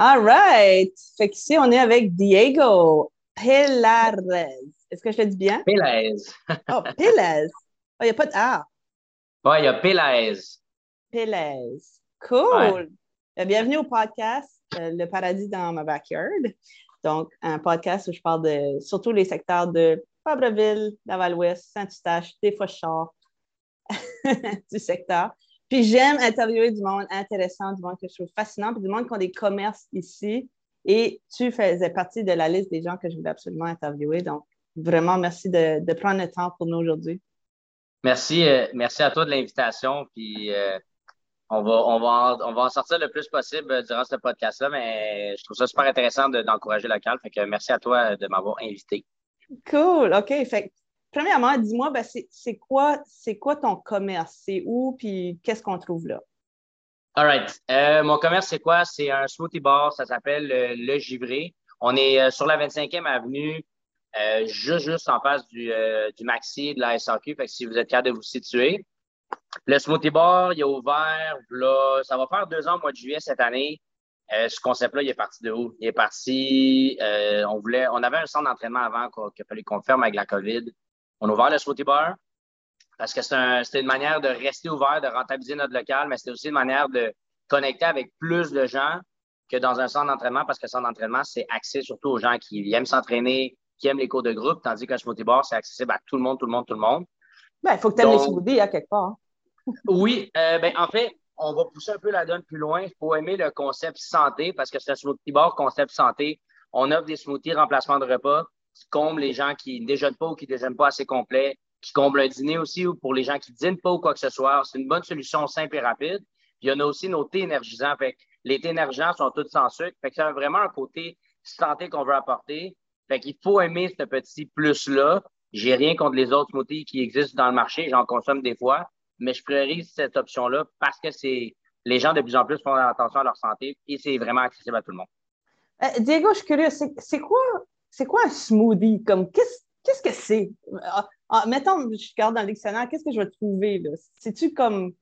All right. Fait qu'ici, on est avec Diego Pelarez. Est-ce que je le dis bien? Pélez. Oh. Oh, il n'y a pas de A. Ouais, il y a Pélez. Pélez. Cool. Euh, Bienvenue au podcast euh, Le paradis dans ma backyard. Donc, un podcast où je parle de surtout les secteurs de Fabreville, Laval-Ouest, Saint-Eustache, des du secteur. Puis j'aime interviewer du monde intéressant, du monde que je trouve fascinant, puis du monde qui ont des commerces ici. Et tu faisais partie de la liste des gens que je voulais absolument interviewer. Donc, vraiment, merci de, prendre le temps pour nous aujourd'hui. Merci, euh, merci à toi de l'invitation. Puis euh, on, va, on, va en, on va en sortir le plus possible durant ce podcast-là, mais je trouve ça super intéressant d'encourager le local. Fait que merci à toi de m'avoir invité. Cool. OK. Fait premièrement, dis-moi, ben, c'est quoi, ton commerce? C'est où? Puis qu'est-ce qu'on trouve là? All right. Euh, mon commerce, c'est quoi? C'est un smoothie bar. Ça s'appelle Le Givré. On est euh, sur la 25e avenue, euh, juste, juste en face du, du Maxi de la SAQ. Fait que si vous êtes capable de vous situer. Le smoothie bar, il est ouvert. Ça va faire deux ans au mois de juillet cette année. ce concept-là, il est parti de où? Il est parti, on voulait, on avait un centre d'entraînement avant qu'il fallait qu'on ferme avec la COVID. On a ouvert le smoothie bar parce que c'était une manière de rester ouvert, de rentabiliser notre local, mais c'était aussi une manière de connecter avec plus de gens que dans un centre d'entraînement parce que le centre d'entraînement, c'est axé surtout aux gens qui aiment s'entraîner, qui aiment les cours de groupe, tandis qu'un smoothie bar, c'est accessible à tout le monde, tout le monde, tout le monde. Ben, il faut que tu aimes les smoothies, hein, quelque part. oui, euh, ben, en fait, on va pousser un peu la donne plus loin. Il faut aimer le concept santé parce que c'est un smoothie bar concept santé. On offre des smoothies remplacement de repas qui comble les gens qui ne déjeunent pas ou qui ne déjeunent pas assez complet, qui comble un dîner aussi ou pour les gens qui ne dînent pas ou quoi que ce soit. C'est une bonne solution simple et rapide. Puis il y en a aussi nos thés énergisants. Fait les thés énergisants sont tous sans sucre. Fait que c'est vraiment un côté santé qu'on veut apporter. Fait qu'il faut aimer ce petit plus-là. J'ai rien contre les autres smoothies qui existent dans le marché. J'en consomme des fois. Mais je priorise cette option-là parce que c'est les gens de plus en plus font attention à leur santé et c'est vraiment accessible à tout le monde. Euh, Diego, je suis curieux. C'est quoi c'est quoi un smoothie? Comme, qu'est-ce que c'est? Ah, ah, mettons, je regarde dans le dictionnaire, qu'est-ce que je vais trouver? C'est-tu comme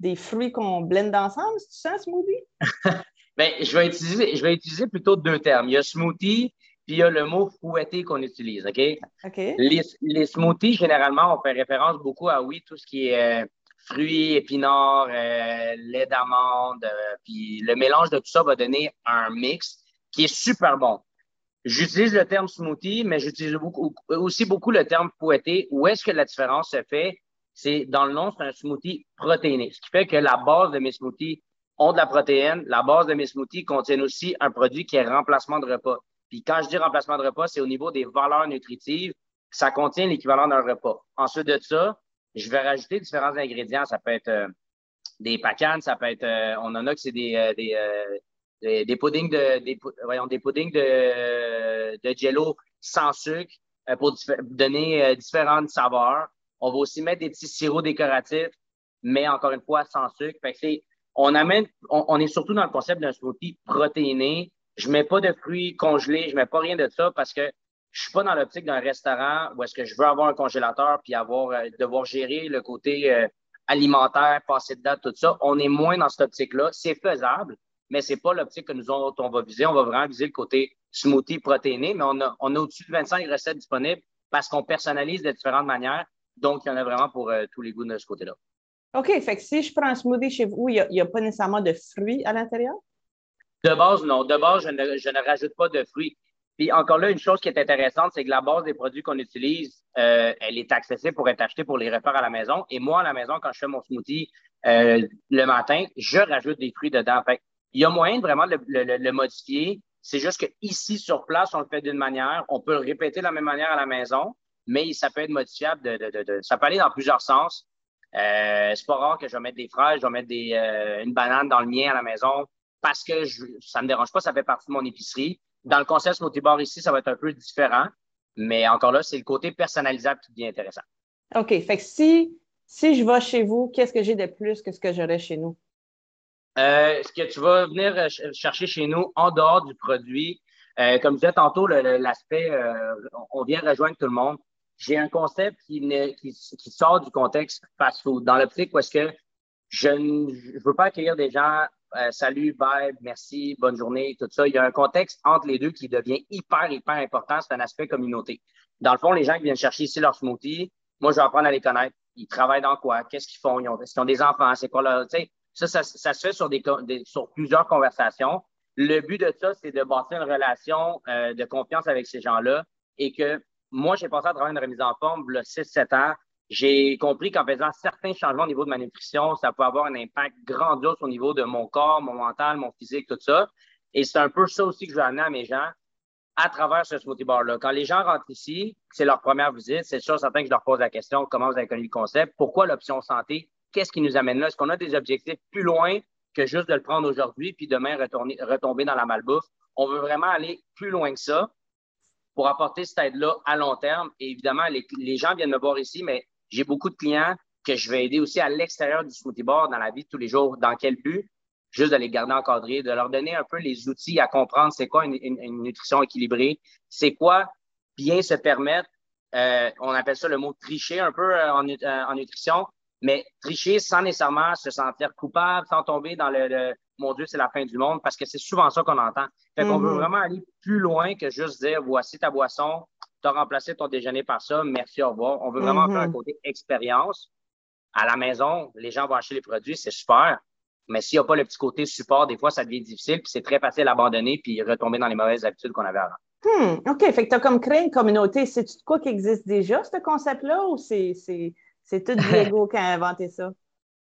des fruits qu'on blende ensemble? C'est ça un smoothie? Bien, je vais, utiliser, je vais utiliser plutôt deux termes. Il y a smoothie, puis il y a le mot fouetté qu'on utilise, OK? OK. Les, smoothies, généralement, on fait référence beaucoup à, oui, tout ce qui est euh, fruits, épinards, euh, lait d'amande, euh, puis le mélange de tout ça va donner un mix qui est super bon. J'utilise le terme smoothie, mais j'utilise aussi beaucoup le terme fouetté. Où est-ce que la différence se fait? C'est dans le nom, c'est un smoothie protéiné. Ce qui fait que la base de mes smoothies ont de la protéine. La base de mes smoothies contient aussi un produit qui est remplacement de repas. Puis quand je dis remplacement de repas, c'est au niveau des valeurs nutritives. Ça contient l'équivalent d'un repas. Ensuite de ça, je vais rajouter différents ingrédients. Ça peut être euh, des pacanes, ça peut être, euh, on en a que c'est des, euh, des, des, puddings de des, voyons, des puddings de, de jello sans sucre euh, pour donner euh, différentes saveurs. On va aussi mettre des petits sirops décoratifs, mais encore une fois sans sucre. Fait que on amène, on, est surtout dans le concept d'un smoothie protéiné. Je mets pas de fruits congelés, je mets pas rien de ça parce que je suis pas dans l'optique d'un restaurant où est-ce que je veux avoir un congélateur puis avoir euh, devoir gérer le côté alimentaire, passer de date, tout ça. On est moins dans cette optique-là. C'est faisable, mais c'est pas l'optique que nous autres, on va viser. On va vraiment viser le côté smoothie protéiné, mais on a, on a au-dessus de 25 recettes disponibles parce qu'on personnalise de différentes manières. Donc, il y en a vraiment pour euh, tous les goûts de ce côté-là. OK. Fait que si je prends un smoothie chez vous, il n'y a, pas nécessairement de fruits à l'intérieur? De base, non. De base, je ne, je ne, rajoute pas de fruits. Puis encore là, une chose qui est intéressante, c'est que la base des produits qu'on utilise, euh, elle est accessible pour être achetée pour les repas à la maison. Et moi, à la maison, quand je fais mon smoothie euh, le matin, je rajoute des fruits dedans. Fait il y a moyen de vraiment le, le, modifier. C'est juste qu'ici, sur place, on le fait d'une manière. On peut le répéter de la même manière à la maison, mais ça peut être modifiable. Ça peut aller dans plusieurs sens. Euh, c'est pas rare que je vais mettre des fraises, je vais mettre euh, une banane dans le mien à la maison parce que je, ça me dérange pas, ça fait partie de mon épicerie. Dans le concept smoothie bar ici, ça va être un peu différent, mais encore là, c'est le côté personnalisable qui devient intéressant. OK. Fait que si, si je vais chez vous, qu'est-ce que j'ai de plus que ce que j'aurais chez nous? Euh, ce que tu vas venir euh, chercher chez nous en dehors du produit, euh, comme je disais tantôt, l'aspect, on vient rejoindre tout le monde. J'ai un concept qui, sort du contexte fast-food, dans l'optique où est-ce que je ne veux pas accueillir des gens euh, salut, bye, merci, bonne journée, tout ça. Il y a un contexte entre les deux qui devient hyper, hyper important. C'est un aspect communauté. Dans le fond, les gens qui viennent chercher ici leur smoothie, moi, je vais apprendre à les connaître. Ils travaillent dans quoi? Qu'est-ce qu'ils font? Ils ont, ont des enfants? C'est quoi leur, ça, ça, se fait sur, plusieurs conversations. Le but de ça, c'est de bâtir une relation euh, de confiance avec ces gens-là et que moi, j'ai passé à travers une remise en forme, le 6-7 ans. J'ai compris qu'en faisant certains changements au niveau de ma nutrition, ça peut avoir un impact grandiose au niveau de mon corps, mon mental, mon physique, tout ça. Et c'est un peu ça aussi que je veux amener à mes gens à travers ce smoothie bar-là. Quand les gens rentrent ici, c'est leur première visite, c'est sûr, certain que je leur pose la question, comment vous avez connu le concept? Pourquoi l'option santé? Qu'est-ce qui nous amène là? Est-ce qu'on a des objectifs plus loin que juste de le prendre aujourd'hui puis demain retomber dans la malbouffe? On veut vraiment aller plus loin que ça pour apporter cette aide-là à long terme. Et évidemment, les, gens viennent me voir ici, mais j'ai beaucoup de clients que je vais aider aussi à l'extérieur du smoothie bar dans la vie de tous les jours. Dans quel but? juste de les garder encadrés, de leur donner un peu les outils à comprendre c'est quoi une, nutrition équilibrée, c'est quoi bien se permettre, euh, on appelle ça le mot tricher un peu euh, euh, en, nutrition, mais tricher sans nécessairement se sentir coupable, sans tomber dans le, mon Dieu, c'est la fin du monde, parce que c'est souvent ça qu'on entend. Fait qu'on veut mm-hmm. vraiment aller plus loin que juste dire voici ta boisson, tu as remplacé ton déjeuner par ça, merci, au revoir. On veut vraiment faire un mm-hmm. côté expérience. À la maison, les gens vont acheter les produits, c'est super. Mais s'il n'y a pas le petit côté support, des fois, ça devient difficile, puis c'est très facile à abandonner, puis retomber dans les mauvaises habitudes qu'on avait avant. Hmm, OK. Fait que tu as comme créé une communauté. C'est-tu quoi qui existe déjà, ce concept-là, ou c'est, tout Diego qui a inventé ça?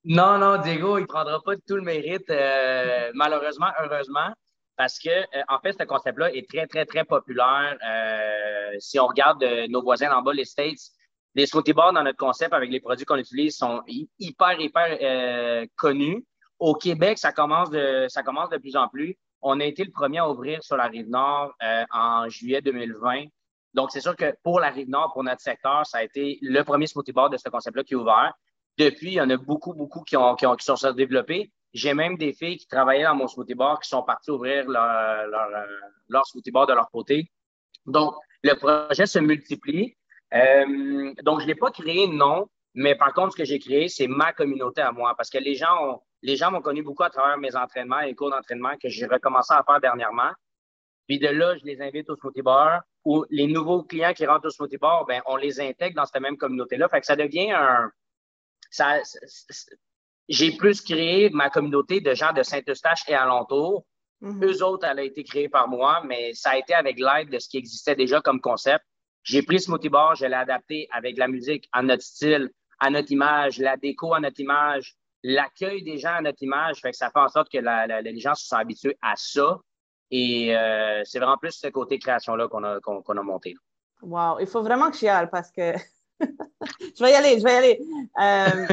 Non, non, Diego, il ne prendra pas tout le mérite, euh, malheureusement, heureusement, parce que, euh, en fait, ce concept-là est très, très, très populaire. Euh, si on regarde nos voisins en bas, les States, les smoothie bars dans notre concept avec les produits qu'on utilise sont hyper, hyper connus. Au Québec, ça commence de, ça commence de plus en plus. On a été le premier à ouvrir sur la rive nord en juillet 2020. Donc, c'est sûr que pour la rive nord, pour notre secteur, ça a été le premier smoothie bar de ce concept-là qui est ouvert. Depuis, il y en a beaucoup, beaucoup qui, ont, qui, ont, qui sont développés. J'ai même des filles qui travaillaient dans mon smoothie bar qui sont parties ouvrir leur, leur, euh, leur smoothie bar de leur côté. Donc, le projet se multiplie. Euh, donc, je n'ai pas créé non, mais par contre, ce que j'ai créé, c'est ma communauté à moi parce que les gens ont, les gens m'ont connu beaucoup à travers mes entraînements et cours d'entraînement que j'ai recommencé à faire dernièrement. Puis de là, je les invite au smoothie bar ou les nouveaux clients qui rentrent au smoothie bar, ben, on les intègre dans cette même communauté-là. Fait que ça devient un. Ça, j'ai plus créé ma communauté de gens de Saint-Eustache et alentour. Mm Eux autres, elle a été créée par moi, mais ça a été avec l'aide de ce qui existait déjà comme concept. J'ai pris Smoothie Bar, je l'ai adapté avec la musique à notre style, à notre image, la déco à notre image, l'accueil des gens à notre image, fait que ça fait en sorte que les gens se sont habitués à ça. Et euh, c'est vraiment plus ce côté création-là qu'on a, qu'on, a monté. Wow, il faut vraiment que j'y aille parce que je vais y aller, je vais y aller. Euh,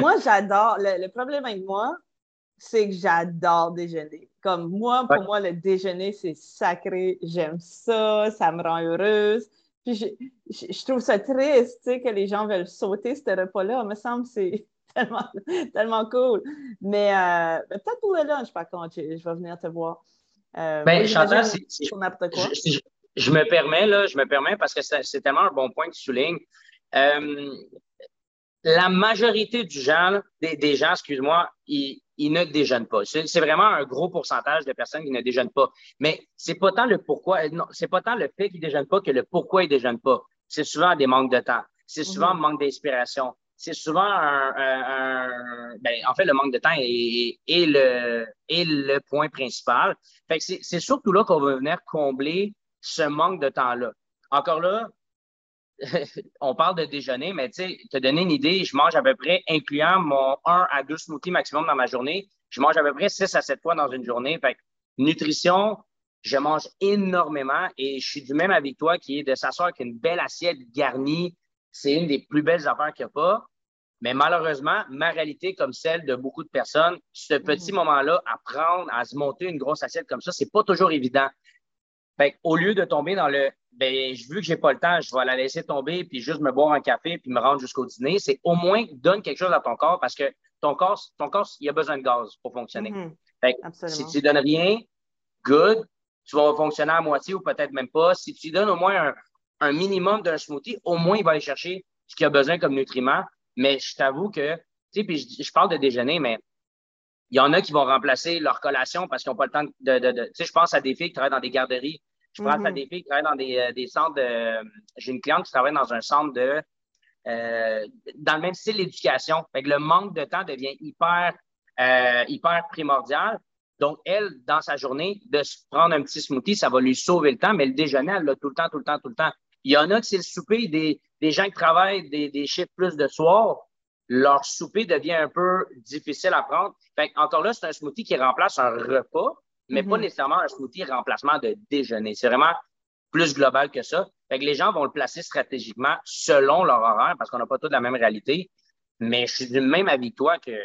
moi, j'adore. Le, problème avec moi, c'est que j'adore déjeuner. Comme moi, pour moi, le déjeuner, c'est sacré. J'aime ça, ça me rend heureuse. Puis je, je, trouve ça triste, tu sais, que les gens veulent sauter ce repas-là. Il me semble que c'est tellement, tellement cool. Mais euh, peut-être pour le lunch, par contre, je, vais venir te voir. Euh, ben, Chantal, je, je, me permets, là, je me permets parce que c'est tellement un bon point que tu soulignes. Euh, la majorité du gens, des, gens, excuse-moi, ils, ne déjeunent pas. C'est vraiment un gros pourcentage de personnes qui ne déjeunent pas. Mais c'est pas tant le pourquoi, non, c'est pas tant le fait qu'ils déjeunent pas que le pourquoi ils déjeunent pas. C'est souvent des manques de temps. C'est souvent un mm-hmm. manque d'inspiration c'est souvent un, ben, en fait, le manque de temps est, le, est le point principal. Fait que c'est surtout là qu'on va venir combler ce manque de temps-là. Encore là, on parle de déjeuner, mais tu sais, te donner une idée, je mange à peu près, incluant mon 1 à 2 smoothies maximum dans ma journée, je mange à peu près 6 à 7 fois dans une journée. Fait que nutrition, je mange énormément et je suis du même avec toi qui est de s'asseoir avec une belle assiette garnie, c'est une des plus belles affaires qu'il n'y a pas. Mais malheureusement, ma réalité, comme celle de beaucoup de personnes, ce petit mhm. moment-là, à prendre, à se monter une grosse assiette comme ça, c'est pas toujours évident. Fait au lieu de tomber dans le ben, vu que j'ai pas le temps, je vais la laisser tomber puis juste me boire un café puis me rendre jusqu'au dîner, c'est au moins donne quelque chose à ton corps parce que ton corps, ton corps, il a besoin de gaz pour fonctionner. Mhm. si tu donnes rien, good, tu vas fonctionner à moitié ou peut-être même pas. Si tu donnes au moins un, un minimum d'un smoothie, au moins il va aller chercher ce qu'il a besoin comme nutriments. Mais je t'avoue que, tu sais, puis je, parle de déjeuner, mais Il y en a qui vont remplacer leur collation parce qu'ils n'ont pas le temps de. de, tu sais, je pense à des filles qui travaillent dans des garderies. Je pense à mm-hmm. des filles qui travaillent dans des, euh, des centres de. J'ai une cliente qui travaille dans un centre de. Euh, dans le même style d'éducation. Fait que le manque de temps devient hyper, euh, hyper primordial. Donc, elle, dans sa journée, de se prendre un petit smoothie, ça va lui sauver le temps, mais le déjeuner, elle l'a tout le temps, tout le temps, tout le temps. Il y en a qui c'est le souper des, des gens qui travaillent des, des chiffres plus de soir leur souper devient un peu difficile à prendre. Fait encore là, c'est un smoothie qui remplace un repas, mais pas mhm. nécessairement un smoothie remplacement de déjeuner. C'est vraiment plus global que ça. Fait que les gens vont le placer stratégiquement selon leur horaire parce qu'on n'a pas tous la même réalité. Mais je suis du même avis que toi que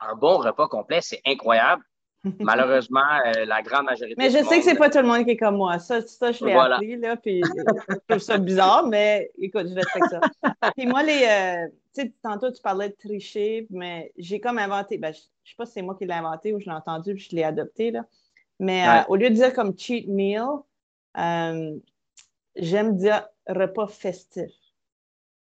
un bon repas complet, c'est incroyable. Malheureusement, euh, la grande majorité. Mais je sais que c'est pas tout le monde qui est comme moi. Ça, ça je l'ai appris, là, puis je trouve ça bizarre, mais écoute, je respecte ça. Puis moi, les. Euh, tu sais, tantôt, tu parlais de tricher, mais j'ai comme inventé. Ben, je, ne sais pas si c'est moi qui l'ai inventé ou je l'ai entendu puis je l'ai adopté, là. Mais euh, au lieu de dire comme cheat meal, j'aime dire repas festif.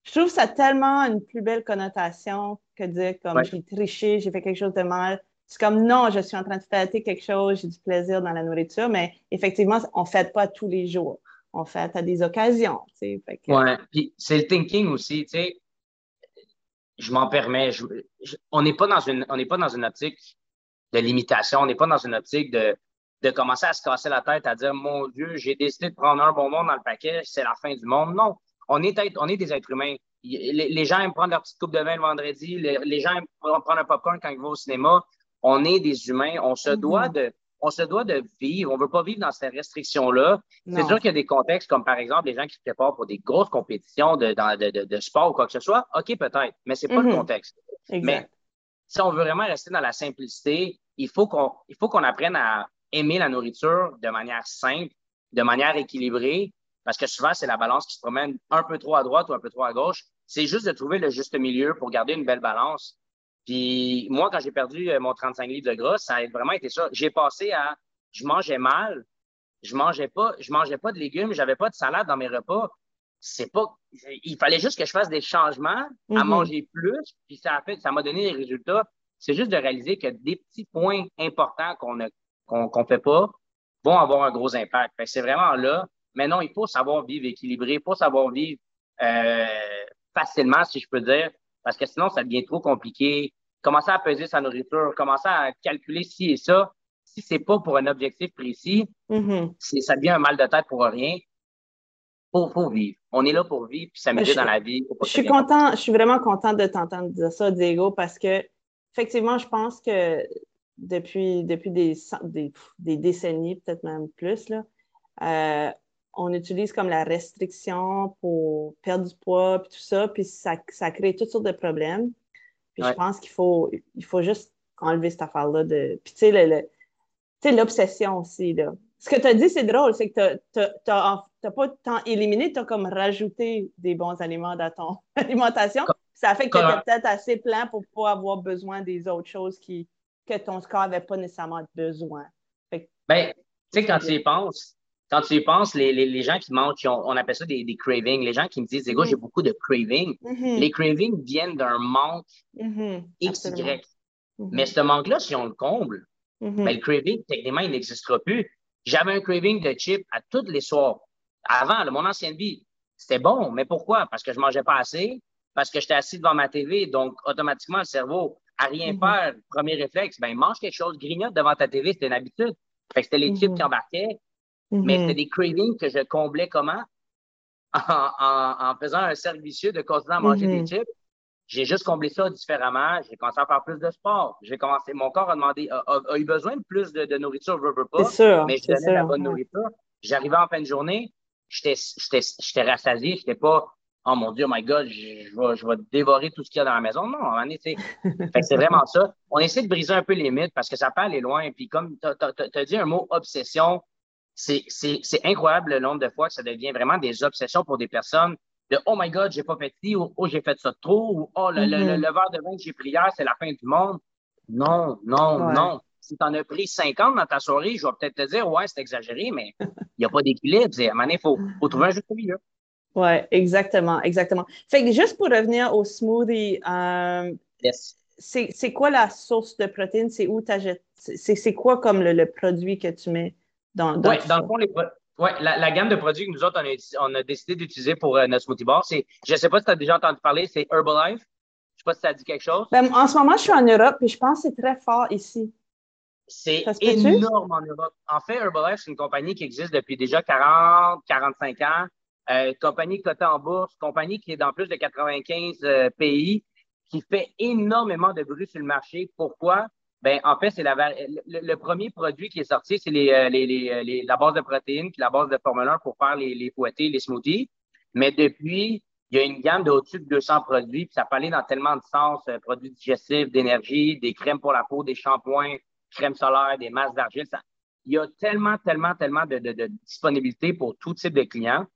Je trouve ça tellement une plus belle connotation que dire comme j'ai triché, j'ai fait quelque chose de mal c'est comme non, je suis en train de fêter quelque chose, j'ai du plaisir dans la nourriture, mais effectivement, on ne fête pas tous les jours. On fête à des occasions. Ouais, puis c'est le thinking aussi, tu sais. Je m'en permets. on n'est pas dans une, pas dans une optique de limitation. On n'est pas dans une optique de, de commencer à se casser la tête à dire mon Dieu, j'ai décidé de prendre un bonbon dans le paquet, c'est la fin du monde. Non, on est, on est des êtres humains. Les, gens aiment prendre leur petite coupe de vin le vendredi. Les, les gens aiment prendre un popcorn quand ils vont au cinéma on est des humains, on se mm-hmm. doit de on se doit de vivre, on ne veut pas vivre dans ces restrictions-là. C'est sûr qu'il y a des contextes comme par exemple les gens qui se préparent pour des grosses compétitions de, de, de, sport ou quoi que ce soit. OK, peut-être, mais c'est pas le mm-hmm. contexte. Mais si on veut vraiment rester dans la simplicité, il faut qu'on il faut qu'on apprenne à aimer la nourriture de manière simple, de manière équilibrée, parce que souvent, c'est la balance qui se promène un peu trop à droite ou un peu trop à gauche. C'est juste de trouver le juste milieu pour garder une belle balance. Puis moi, quand j'ai perdu euh, mon 35 livres de gras, ça a vraiment été ça. J'ai passé à je mangeais mal, je mangeais pas, je mangeais pas de légumes, j'avais pas de salade dans mes repas. C'est pas, il fallait juste que je fasse des changements à mm-hmm. manger plus, puis ça a fait, ça m'a donné des résultats. C'est juste de réaliser que des petits points importants qu'on ne qu'on fait pas vont avoir un gros impact. C'est vraiment là. Mais non, il faut savoir vivre équilibré, il faut savoir vivre euh, facilement, si je peux dire parce que sinon, ça devient trop compliqué. Commencer à peser sa nourriture, commencer à calculer ci et ça, si c'est pas pour un objectif précis, mm-hmm. ça devient un mal de tête pour rien. Faut, faut vivre. On est là pour vivre puis s'amuser dans la vie. Je suis content, je suis vraiment contente de t'entendre dire ça, Diego, parce que effectivement, je pense que depuis, depuis des, des, décennies, peut-être même plus, là, euh, on utilise comme la restriction pour perdre du poids, puis tout ça, puis ça, ça crée toutes sortes de problèmes. Puis je pense qu'il faut, il faut juste enlever cette affaire-là de. Puis tu sais, l'obsession aussi, là. Ce que tu as dit, c'est drôle, c'est que tu n'as pas tant éliminé, tu as comme rajouté des bons aliments dans ton alimentation. Ça fait que tu es peut-être assez plein pour pas avoir besoin des autres choses qui, que ton corps n'avait pas nécessairement besoin. Ben, tu sais, quand tu y penses, quand tu y penses, les, les, les gens qui mangent, on appelle ça des, des, cravings. Les gens qui me disent, les gars, j'ai mm-hmm. beaucoup de cravings. Mm-hmm. Les cravings viennent d'un manque mm-hmm. X, Y. Mais ce manque-là, si on le comble, ben, le craving, techniquement, il n'existera plus. J'avais un craving de chips à tous les soirs. Avant, mon ancienne vie, c'était bon. Mais pourquoi? Parce que je mangeais pas assez, parce que j'étais assis devant ma TV, donc automatiquement, le cerveau, à rien faire, premier réflexe, ben mange quelque chose, grignote devant ta TV, c'était une habitude. Fait que c'était les chips qui embarquaient, mais c'était mm-hmm. des cravings que je comblais comment? En, faisant un cercle vicieux de continuer à manger des mm-hmm. chips. J'ai juste comblé ça différemment. J'ai commencé à faire plus de sport. J'ai commencé, mon corps a demandé, a, eu besoin de plus de, nourriture, je veux pas. Sûr, mais je donnais la bonne nourriture. J'arrivais en fin de journée, j'étais rassasié, j'étais pas, oh mon Dieu, oh my God, je, vais, je vais dévorer tout ce qu'il y a dans la maison. Non, c'est vraiment ça. On essaie de briser un peu les mythes parce que ça peut aller loin. Puis comme tu as, dit un mot obsession, c'est incroyable le nombre de fois que ça devient vraiment des obsessions pour des personnes de Oh my God, j'ai pas fait ci, ou Oh, j'ai fait ça trop, ou Oh, le, mm-hmm. verre de vin que j'ai pris hier, c'est la fin du monde. Non, non, non. Si tu en as pris 50 dans ta soirée, je vais peut-être te dire Ouais, c'est exagéré, mais il n'y a pas d'équilibre. À un moment il faut, faut, trouver un juste milieu. Oui, exactement, exactement. Fait que juste pour revenir au smoothie, euh, c'est quoi la source de protéines? C'est où tu C'est quoi comme le, produit que tu mets? Dans, dans, dans le fond, les, ouais, la, gamme de produits que nous autres, on a, décidé d'utiliser pour euh, notre smoothie bar, c'est, je ne sais pas si tu as déjà entendu parler, c'est Herbalife. Je ne sais pas si ça dit quelque chose. Ben, en ce moment, je suis en Europe et je pense que c'est très fort ici. C'est énorme en Europe. En fait, Herbalife, c'est une compagnie qui existe depuis déjà 40, 45 ans. Euh, compagnie cotée en bourse, compagnie qui est dans plus de 95 euh, pays, qui fait énormément de bruit sur le marché. Pourquoi? Ben, en fait, c'est la, le, premier produit qui est sorti, c'est les, euh, les, les, la base de protéines puis la base de Formule 1 pour faire les, les fouettés, les smoothies. Mais depuis, il y a une gamme d'au-dessus de 200 produits, puis ça peut aller dans tellement de sens, produits digestifs, d'énergie, des crèmes pour la peau, des shampoings, crème solaire, des masses d'argile. Il y a tellement, tellement, tellement de, de, disponibilité pour tout type de clients.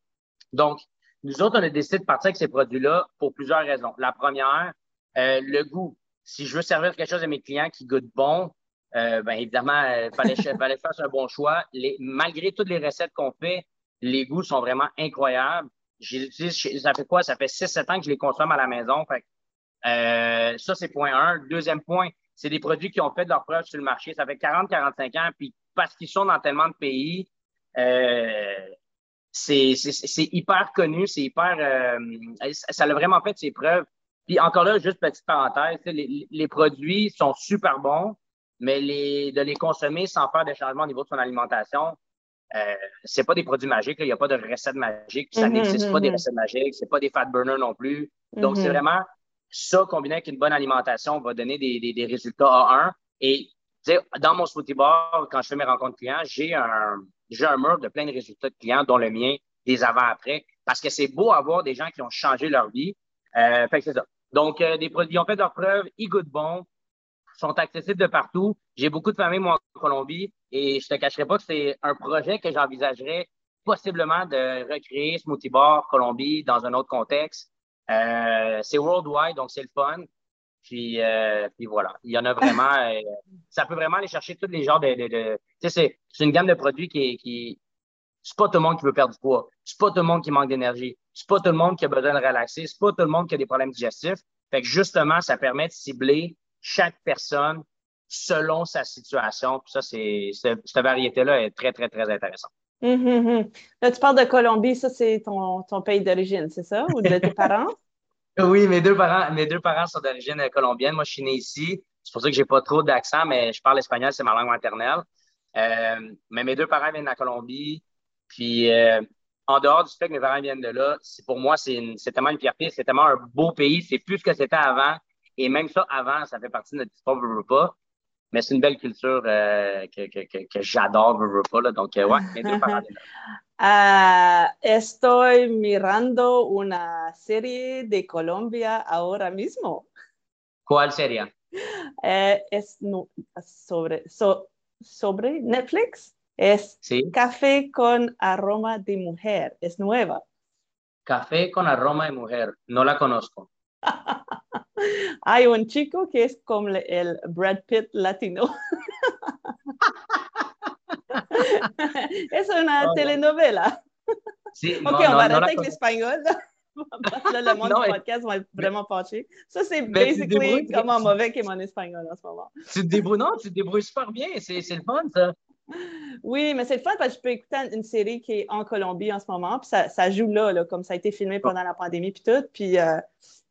Donc, nous autres, on a décidé de partir avec ces produits-là pour plusieurs raisons. La première, euh, le goût. Si je veux servir quelque chose à mes clients qui goûte bon, euh, ben évidemment, il euh, fallait, fallait faire un bon choix. Les, malgré toutes les recettes qu'on fait, les goûts sont vraiment incroyables. ça fait quoi? Ça fait 6-7 ans que je les consomme à la maison. Fait, euh, ça, c'est point un. Deuxième point, c'est des produits qui ont fait de leur preuve sur le marché. Ça fait 40-45 ans, puis parce qu'ils sont dans tellement de pays, euh, c'est hyper connu, c'est hyper... Euh, ça a vraiment fait ses preuves. Puis encore là, juste petite parenthèse, les, les, produits sont super bons, mais les, de les consommer sans faire de changement au niveau de son alimentation, euh, c'est pas des produits magiques. Il n'y a pas de recettes magiques. Ça mm-hmm, n'existe pas des mm-hmm. recettes magiques. C'est pas des fat burners non plus. Donc, c'est vraiment ça, combiné avec une bonne alimentation, va donner des, des, des résultats à un. Et dans mon smoothie bar, quand je fais mes rencontres clients, j'ai un, j'ai un mur de plein de résultats de clients, dont le mien, des avant-après, parce que c'est beau avoir des gens qui ont changé leur vie. Euh, fait que c'est ça. Donc, euh, des produits ont fait leur preuve, ils goûtent bon, sont accessibles de partout. J'ai beaucoup de familles, moi, en Colombie, et je te cacherai pas que c'est un projet que j'envisagerais possiblement de recréer Smoothie Bar Colombie dans un autre contexte. Euh, c'est worldwide, donc c'est le fun. Puis, euh, puis voilà, il y en a vraiment. Euh, ça peut vraiment aller chercher tous les genres de. de, tu sais, c'est une gamme de produits qui, qui c'est pas tout le monde qui veut perdre du poids. C'est pas tout le monde qui manque d'énergie. C'est pas tout le monde qui a besoin de relaxer. C'est pas tout le monde qui a des problèmes digestifs. Fait que justement, ça permet de cibler chaque personne selon sa situation. Puis ça, c'est, cette variété-là est très, très, très intéressante. Hum. Là, tu parles de Colombie, ça, c'est ton, ton pays d'origine, c'est ça? Ou de tes parents? oui, mes deux parents, mes deux parents sont d'origine colombienne. Moi, je suis né ici. C'est pour ça que j'ai pas trop d'accent, mais je parle espagnol, c'est ma langue maternelle. Euh, mais mes deux parents viennent de la Colombie. Puis, euh, en dehors du fait que mes parents viennent de là, pour moi, c'est tellement une fierté, c'est tellement un beau pays. C'est plus ce que c'était avant. Et même ça, avant, ça fait partie de notre histoire, je veux pas. Mais c'est une belle culture euh, que, que, que, que j'adore, veux, veux pas. Là. Donc, euh, ouais, mes deux parents. Uh, estoy mirando una serie de Colombia ahora mismo. ¿Cuál sería? Eh, es no, sobre, so, sobre Netflix. Es ¿Sí? Café con aroma de mujer. Es nueva. Café con aroma de mujer. No la conozco. Hay un chico que es como el Brad Pitt latino. es una telenovela. Sí, ok, on va arrêter avec l'espagnol. Là, le monde du podcast va être vraiment fâché. Ça, c'est basically comment mauvais qu'est mon espagnol en ce moment. Tu te débrouilles, non, tu te débrouilles super bien. C'est le fun, ça. Oui, mais c'est le fun parce que je peux écouter une série qui est en Colombie en ce moment, puis ça, ça joue là, là, comme ça a été filmé pendant la pandémie, puis tout. Puis euh,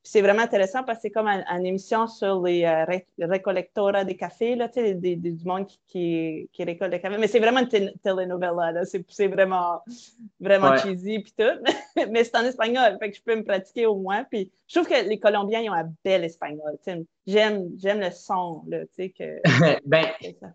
c'est vraiment intéressant parce que c'est comme une, émission sur les euh, récollecteurs des cafés, là, des, des, du monde qui, qui, récolte des cafés. Mais c'est vraiment une telenovela. C'est vraiment, vraiment cheesy puis tout. Mais c'est en espagnol, fait que je peux me pratiquer au moins. Puis je trouve que les Colombiens, ils ont un bel espagnol. J'aime le son. Là, que, ben,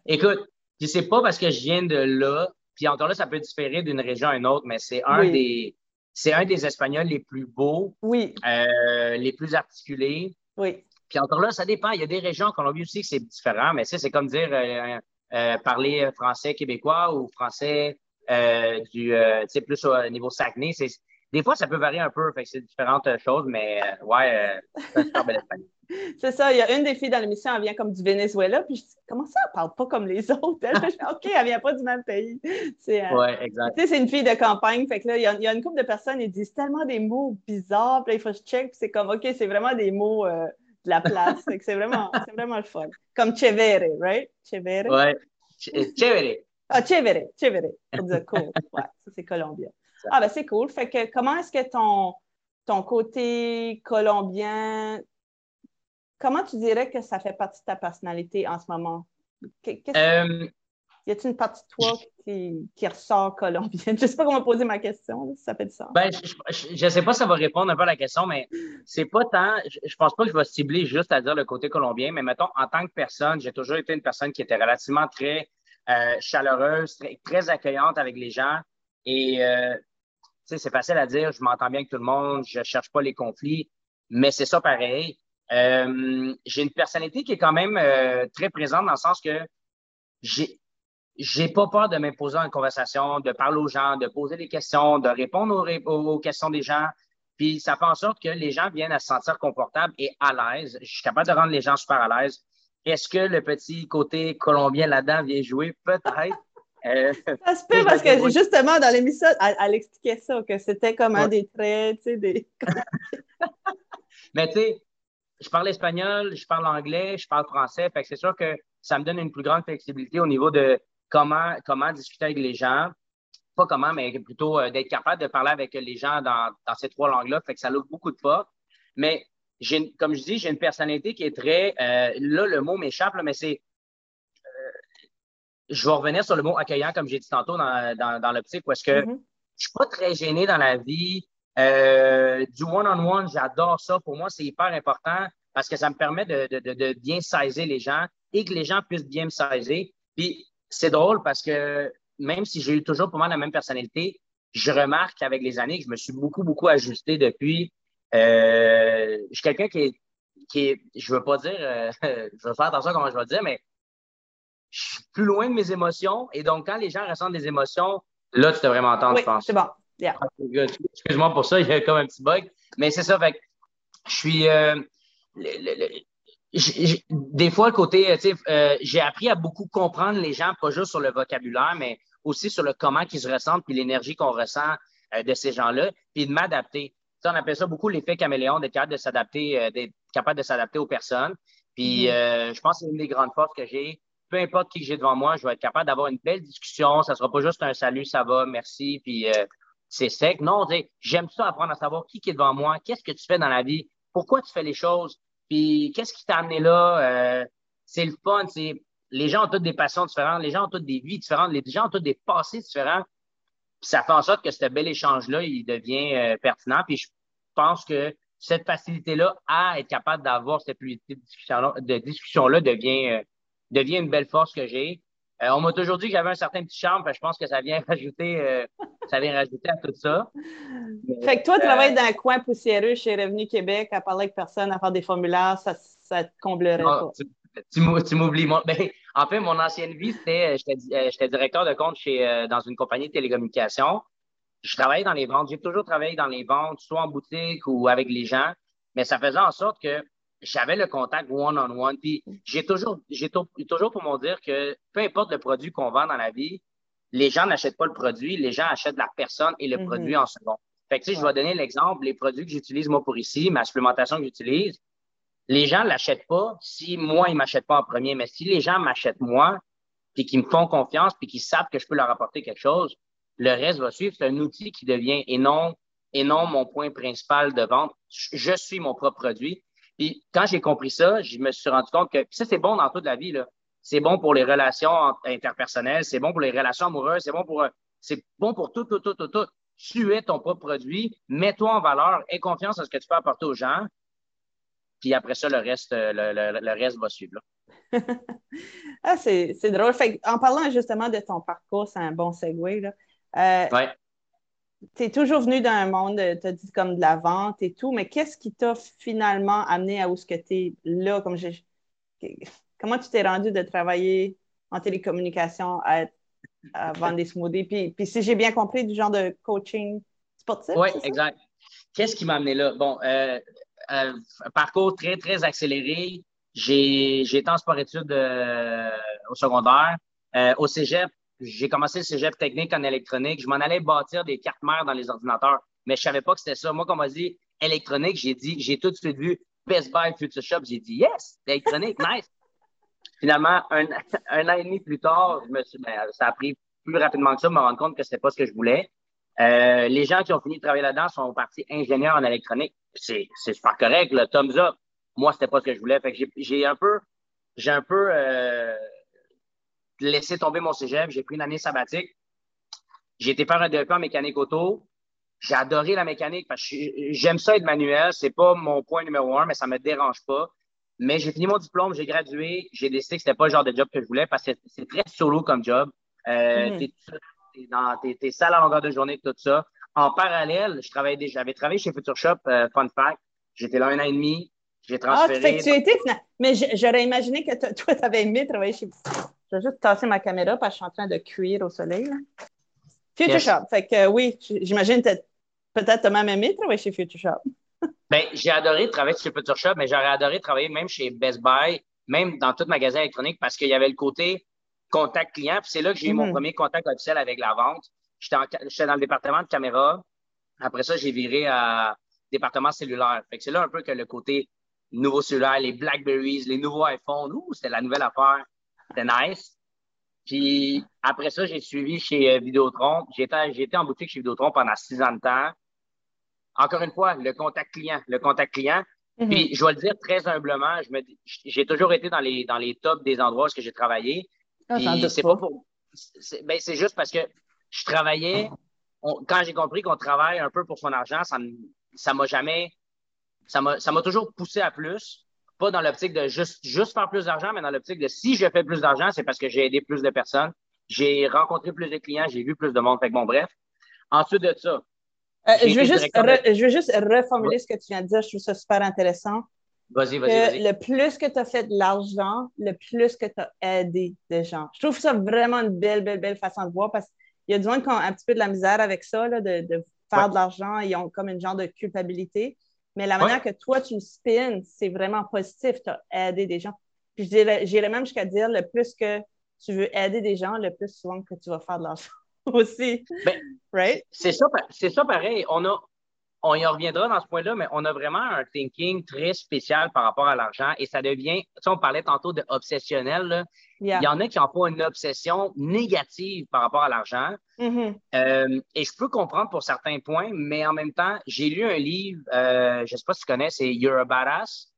écoute, je sais pas parce que je viens de là. Puis encore là, ça peut différer d'une région à une autre, mais c'est un des c'est un des Espagnols les plus beaux, oui. Euh, les plus articulés. Oui. Puis encore là, ça dépend. Il y a des régions qu'on a vu aussi que c'est différent, mais c'est comme dire euh, euh, parler français québécois ou français du, plus au niveau Saguenay. Des fois, ça peut varier un peu, fait c'est différentes choses, mais ouais, c'est un super bel espagnol. C'est ça, il y a une des filles dans l'émission, elle vient comme du Venezuela, puis je dis, comment ça, elle parle pas comme les autres? Elle, OK, elle vient pas du même pays. C'est, euh, ouais, exact. Tu sais, c'est une fille de campagne, fait que là, il y a, une couple de personnes, ils disent tellement des mots bizarres, puis là, il faut que je check, puis c'est comme, OK, c'est vraiment des mots, euh, la place. c'est vraiment, vraiment le fun. Comme Chevere, right? Chevere. Ouais. Chevere. Ah, Chevere, Chevere. cool. Ouais, ça, c'est colombien. Ah, ben c'est cool. Fait que comment est-ce que ton, ton côté colombien, comment tu dirais que ça fait partie de ta personnalité en ce moment? Euh, y a-t-il une partie de toi qui, qui, ressort colombienne? Je ne sais pas comment poser ma question, si ça fait du sens. Ben, je ne sais pas si ça va répondre un peu à la question, mais c'est pas tant. Je, ne pense pas que je vais cibler juste à dire le côté colombien, mais mettons, en tant que personne, j'ai toujours été une personne qui était relativement très euh, chaleureuse, très, accueillante avec les gens. Et euh, c'est facile à dire, je m'entends bien avec tout le monde, je cherche pas les conflits, mais c'est ça pareil. Euh, j'ai une personnalité qui est quand même très présente dans le sens que j'ai j'ai pas peur de m'imposer en conversation, de parler aux gens, de poser des questions, de répondre aux, questions des gens. Puis ça fait en sorte que les gens viennent à se sentir confortables et à l'aise. Je suis capable de rendre les gens super à l'aise. Est-ce que le petit côté colombien là-dedans vient jouer? Peut-être. Euh, ça se peut parce que justement, dans l'émission, elle, expliquait ça, que c'était comme un des traits, tu sais, des. Mais tu sais, je parle espagnol, je parle anglais, je parle français. Fait que c'est sûr que ça me donne une plus grande flexibilité au niveau de comment, comment discuter avec les gens. Pas comment, mais plutôt euh, d'être capable de parler avec les gens dans, dans ces trois langues-là. Fait que ça ouvre beaucoup de portes. Mais j'ai, comme je dis, j'ai une personnalité qui est très. Euh, là, le mot m'échappe, mais c'est. Euh, je vais revenir sur le mot accueillant, comme j'ai dit tantôt dans, dans, dans l'optique, parce que mm-hmm. je suis pas très gêné dans la vie. Du one-on-one, j'adore ça. Pour moi, c'est hyper important parce que ça me permet de, de, de, bien saisir les gens et que les gens puissent bien me saisir. Puis c'est drôle parce que même si j'ai eu toujours pour moi la même personnalité, je remarque qu'avec les années, que je me suis beaucoup, beaucoup ajusté depuis. Euh, je suis quelqu'un qui est, qui est, je veux pas dire, euh, je veux faire attention à comment je vais dire, mais je suis plus loin de mes émotions. Et donc, quand les gens ressentent des émotions, là, tu devrais m'entendre, je pense. c'est bon. Yeah. Excuse-moi pour ça, il y a comme un petit bug. Mais c'est ça, fait que je suis. Euh, des fois, le côté, euh, euh, j'ai appris à beaucoup comprendre les gens, pas juste sur le vocabulaire, mais aussi sur le comment qu'ils se ressentent, puis l'énergie qu'on ressent euh, de ces gens-là, puis de m'adapter. on appelle ça beaucoup l'effet caméléon, d'être capable de s'adapter, d'être capable de s'adapter aux personnes. Puis mm-hmm. je pense que c'est une des grandes forces que j'ai. Peu importe qui j'ai devant moi, je vais être capable d'avoir une belle discussion. Ça sera pas juste un salut, ça va, merci, puis c'est sec. Non, j'aime ça apprendre à savoir qui, est devant moi, qu'est-ce que tu fais dans la vie, pourquoi tu fais les choses, puis qu'est-ce qui t'a amené là? Euh, c'est le fun. Les gens ont toutes des passions différentes, les gens ont toutes des vies différentes, les gens ont tous des passés différents. Ça fait en sorte que ce bel échange-là, il devient euh, pertinent. Je pense que cette facilité-là à être capable d'avoir cette fluidité de discussion-là euh, devient une belle force que j'ai. On m'a toujours dit que j'avais un certain petit charme, je pense que ça vient rajouter, ça vient rajouter à tout ça. fait que toi, tu travailles dans un coin poussiéreux chez Revenu Québec à parler avec personne, à faire des formulaires, ça, ça te comblerait pas. Tu, m'oublies. Ben, en fait, mon ancienne vie, c'était, euh, euh, j'étais directeur de compte chez, euh, dans une compagnie de télécommunications. Je travaillais dans les ventes. J'ai toujours travaillé dans les ventes, soit en boutique ou avec les gens. Mais ça faisait en sorte que j'avais le contact one-on-one. Puis j'ai toujours, j'ai toujours pour m'en dire que peu importe le produit qu'on vend dans la vie, les gens n'achètent pas le produit, les gens achètent la personne et le mm-hmm. produit en second. Fait que, tu sais, je vais donner l'exemple, les produits que j'utilise moi pour ici, ma supplémentation que j'utilise, les gens ne l'achètent pas si moi, ils ne m'achètent pas en premier, mais si les gens m'achètent moi, puis qu'ils me font confiance, puis qu'ils savent que je peux leur apporter quelque chose, le reste va suivre. C'est un outil qui devient, et non, et non mon point principal de vente. Je suis mon propre produit. Puis quand j'ai compris ça, je me suis rendu compte que ça, c'est bon dans toute la vie. Là c'est bon pour les relations interpersonnelles, c'est bon pour les relations amoureuses, c'est bon pour c'est bon pour tout, tout, tout, tout, tout. Tu es ton propre produit, mets-toi en valeur, aie confiance en ce que tu peux apporter aux gens, puis après ça, le reste, le, reste va suivre. ah, c'est, drôle. en parlant justement de ton parcours, c'est un bon segue. Là. Euh, tu es toujours venu dans un monde, tu as dit comme de la vente et tout, mais qu'est-ce qui t'a finalement amené à où ce que tu es là? Comme comment tu t'es rendu de travailler en télécommunication à, vendre des smoothies? Puis, si j'ai bien compris, du genre de coaching sportif? Oui, exact. Qu'est-ce qui m'a amené là? Bon, euh, euh, un parcours très, très accéléré. J'ai été en sport-études euh, au secondaire. au cégep, j'ai commencé le cégep technique en électronique. Je m'en allais bâtir des cartes mères dans les ordinateurs, mais je savais pas que c'était ça. Moi, quand on m'a dit électronique, j'ai dit, j'ai tout de suite vu Best Buy, Future Shop. J'ai dit yes, électronique, nice. Finalement, un, an et demi plus tard, je me suis, ben, ça a pris plus rapidement que ça, me rendre compte que c'était pas ce que je voulais. Euh, les gens qui ont fini de travailler là-dedans sont partis ingénieurs en électronique. C'est, c'est super correct, le thumbs up. Moi, c'était pas ce que je voulais. Fait que j'ai, un peu, j'ai un peu euh, laissé tomber mon cégep. J'ai pris une année sabbatique. J'ai été faire un DEP en mécanique auto. J'ai adoré la mécanique parce que j'aime ça être manuel. C'est pas mon point numéro un, mais ça me dérange pas. Mais j'ai fini mon diplôme, j'ai gradué, j'ai décidé que c'était pas le genre de job que je voulais parce que c'est très solo comme job. Euh, mm. T'es dans tes, salles à longueur de journée, tout ça. En parallèle, je travaillais déjà, j'avais travaillé chez Future Shop, euh, fun fact. J'étais là un an et demi. J'ai transféré. Ah, fait que tu étais Mais j'aurais imaginé que toi, tu avais aimé travailler chez. Je vais juste tasser ma caméra parce que je suis en train de cuire au soleil. Future Shop. Fait que oui, j'imagine que peut-être tu as même aimé travailler chez Future Shop. ben, j'ai adoré travailler chez Future Shop, mais j'aurais adoré travailler même chez Best Buy, même dans tout magasin électronique parce qu'il y avait le côté contact client. Puis c'est là que j'ai eu mon mhm. premier contact officiel avec la vente. J'étais dans le département de caméra. Après ça, j'ai viré à département cellulaire. Fait que c'est là un peu que le côté nouveau cellulaire, les Blackberries, les nouveaux iPhones, ouh, c'était la nouvelle affaire. C'était nice. Puis après ça, j'ai suivi chez euh, Vidéotron. J'étais, j'étais en boutique chez Vidéotron pendant six ans de temps. Encore une fois, le contact client, le contact client. Mhm. Puis je dois le dire très humblement, je me, j'ai toujours été dans les, dans les tops des endroits où j'ai travaillé. Ah, c'est pas pour. Ben, c'est juste parce que je travaillais. quand j'ai compris qu'on travaille un peu pour son argent, ça ça m'a jamais. Ça m'a, ça m'a toujours poussé à plus. Pas dans l'optique de juste, juste faire plus d'argent, mais dans l'optique de si je fais plus d'argent, c'est parce que j'ai aidé plus de personnes. J'ai rencontré plus de clients, j'ai vu plus de monde. Fait que bon, bref. Ensuite de ça. Euh, je, veux juste je veux juste reformuler ce que tu viens de dire. Je trouve ça super intéressant. Vas-y, vas-y, Le plus que tu as fait de l'argent, le plus que tu as aidé des gens. Je trouve ça vraiment une belle, belle, belle façon de voir parce qu'il y a du monde qui ont un petit peu de la misère avec ça, de, de, faire de l'argent. Ils ont comme une genre de culpabilité. Mais la manière que toi, tu le spins, c'est vraiment positif. Tu as aidé des gens. Puis j'irais même jusqu'à dire le plus que tu veux aider des gens, le plus souvent que tu vas faire de l'argent aussi. Ben, right? C'est ça, ça pareil. On a, on y reviendra dans ce point-là, mais on a vraiment un thinking très spécial par rapport à l'argent et ça devient, tu sais, on parlait tantôt de obsessionnel. Il y en a qui ont pas une obsession négative par rapport à l'argent. Mm-hmm. Euh, et je peux comprendre pour certains points, mais en même temps, j'ai lu un livre, euh, je ne sais pas si tu connais, c'est You're a Badass.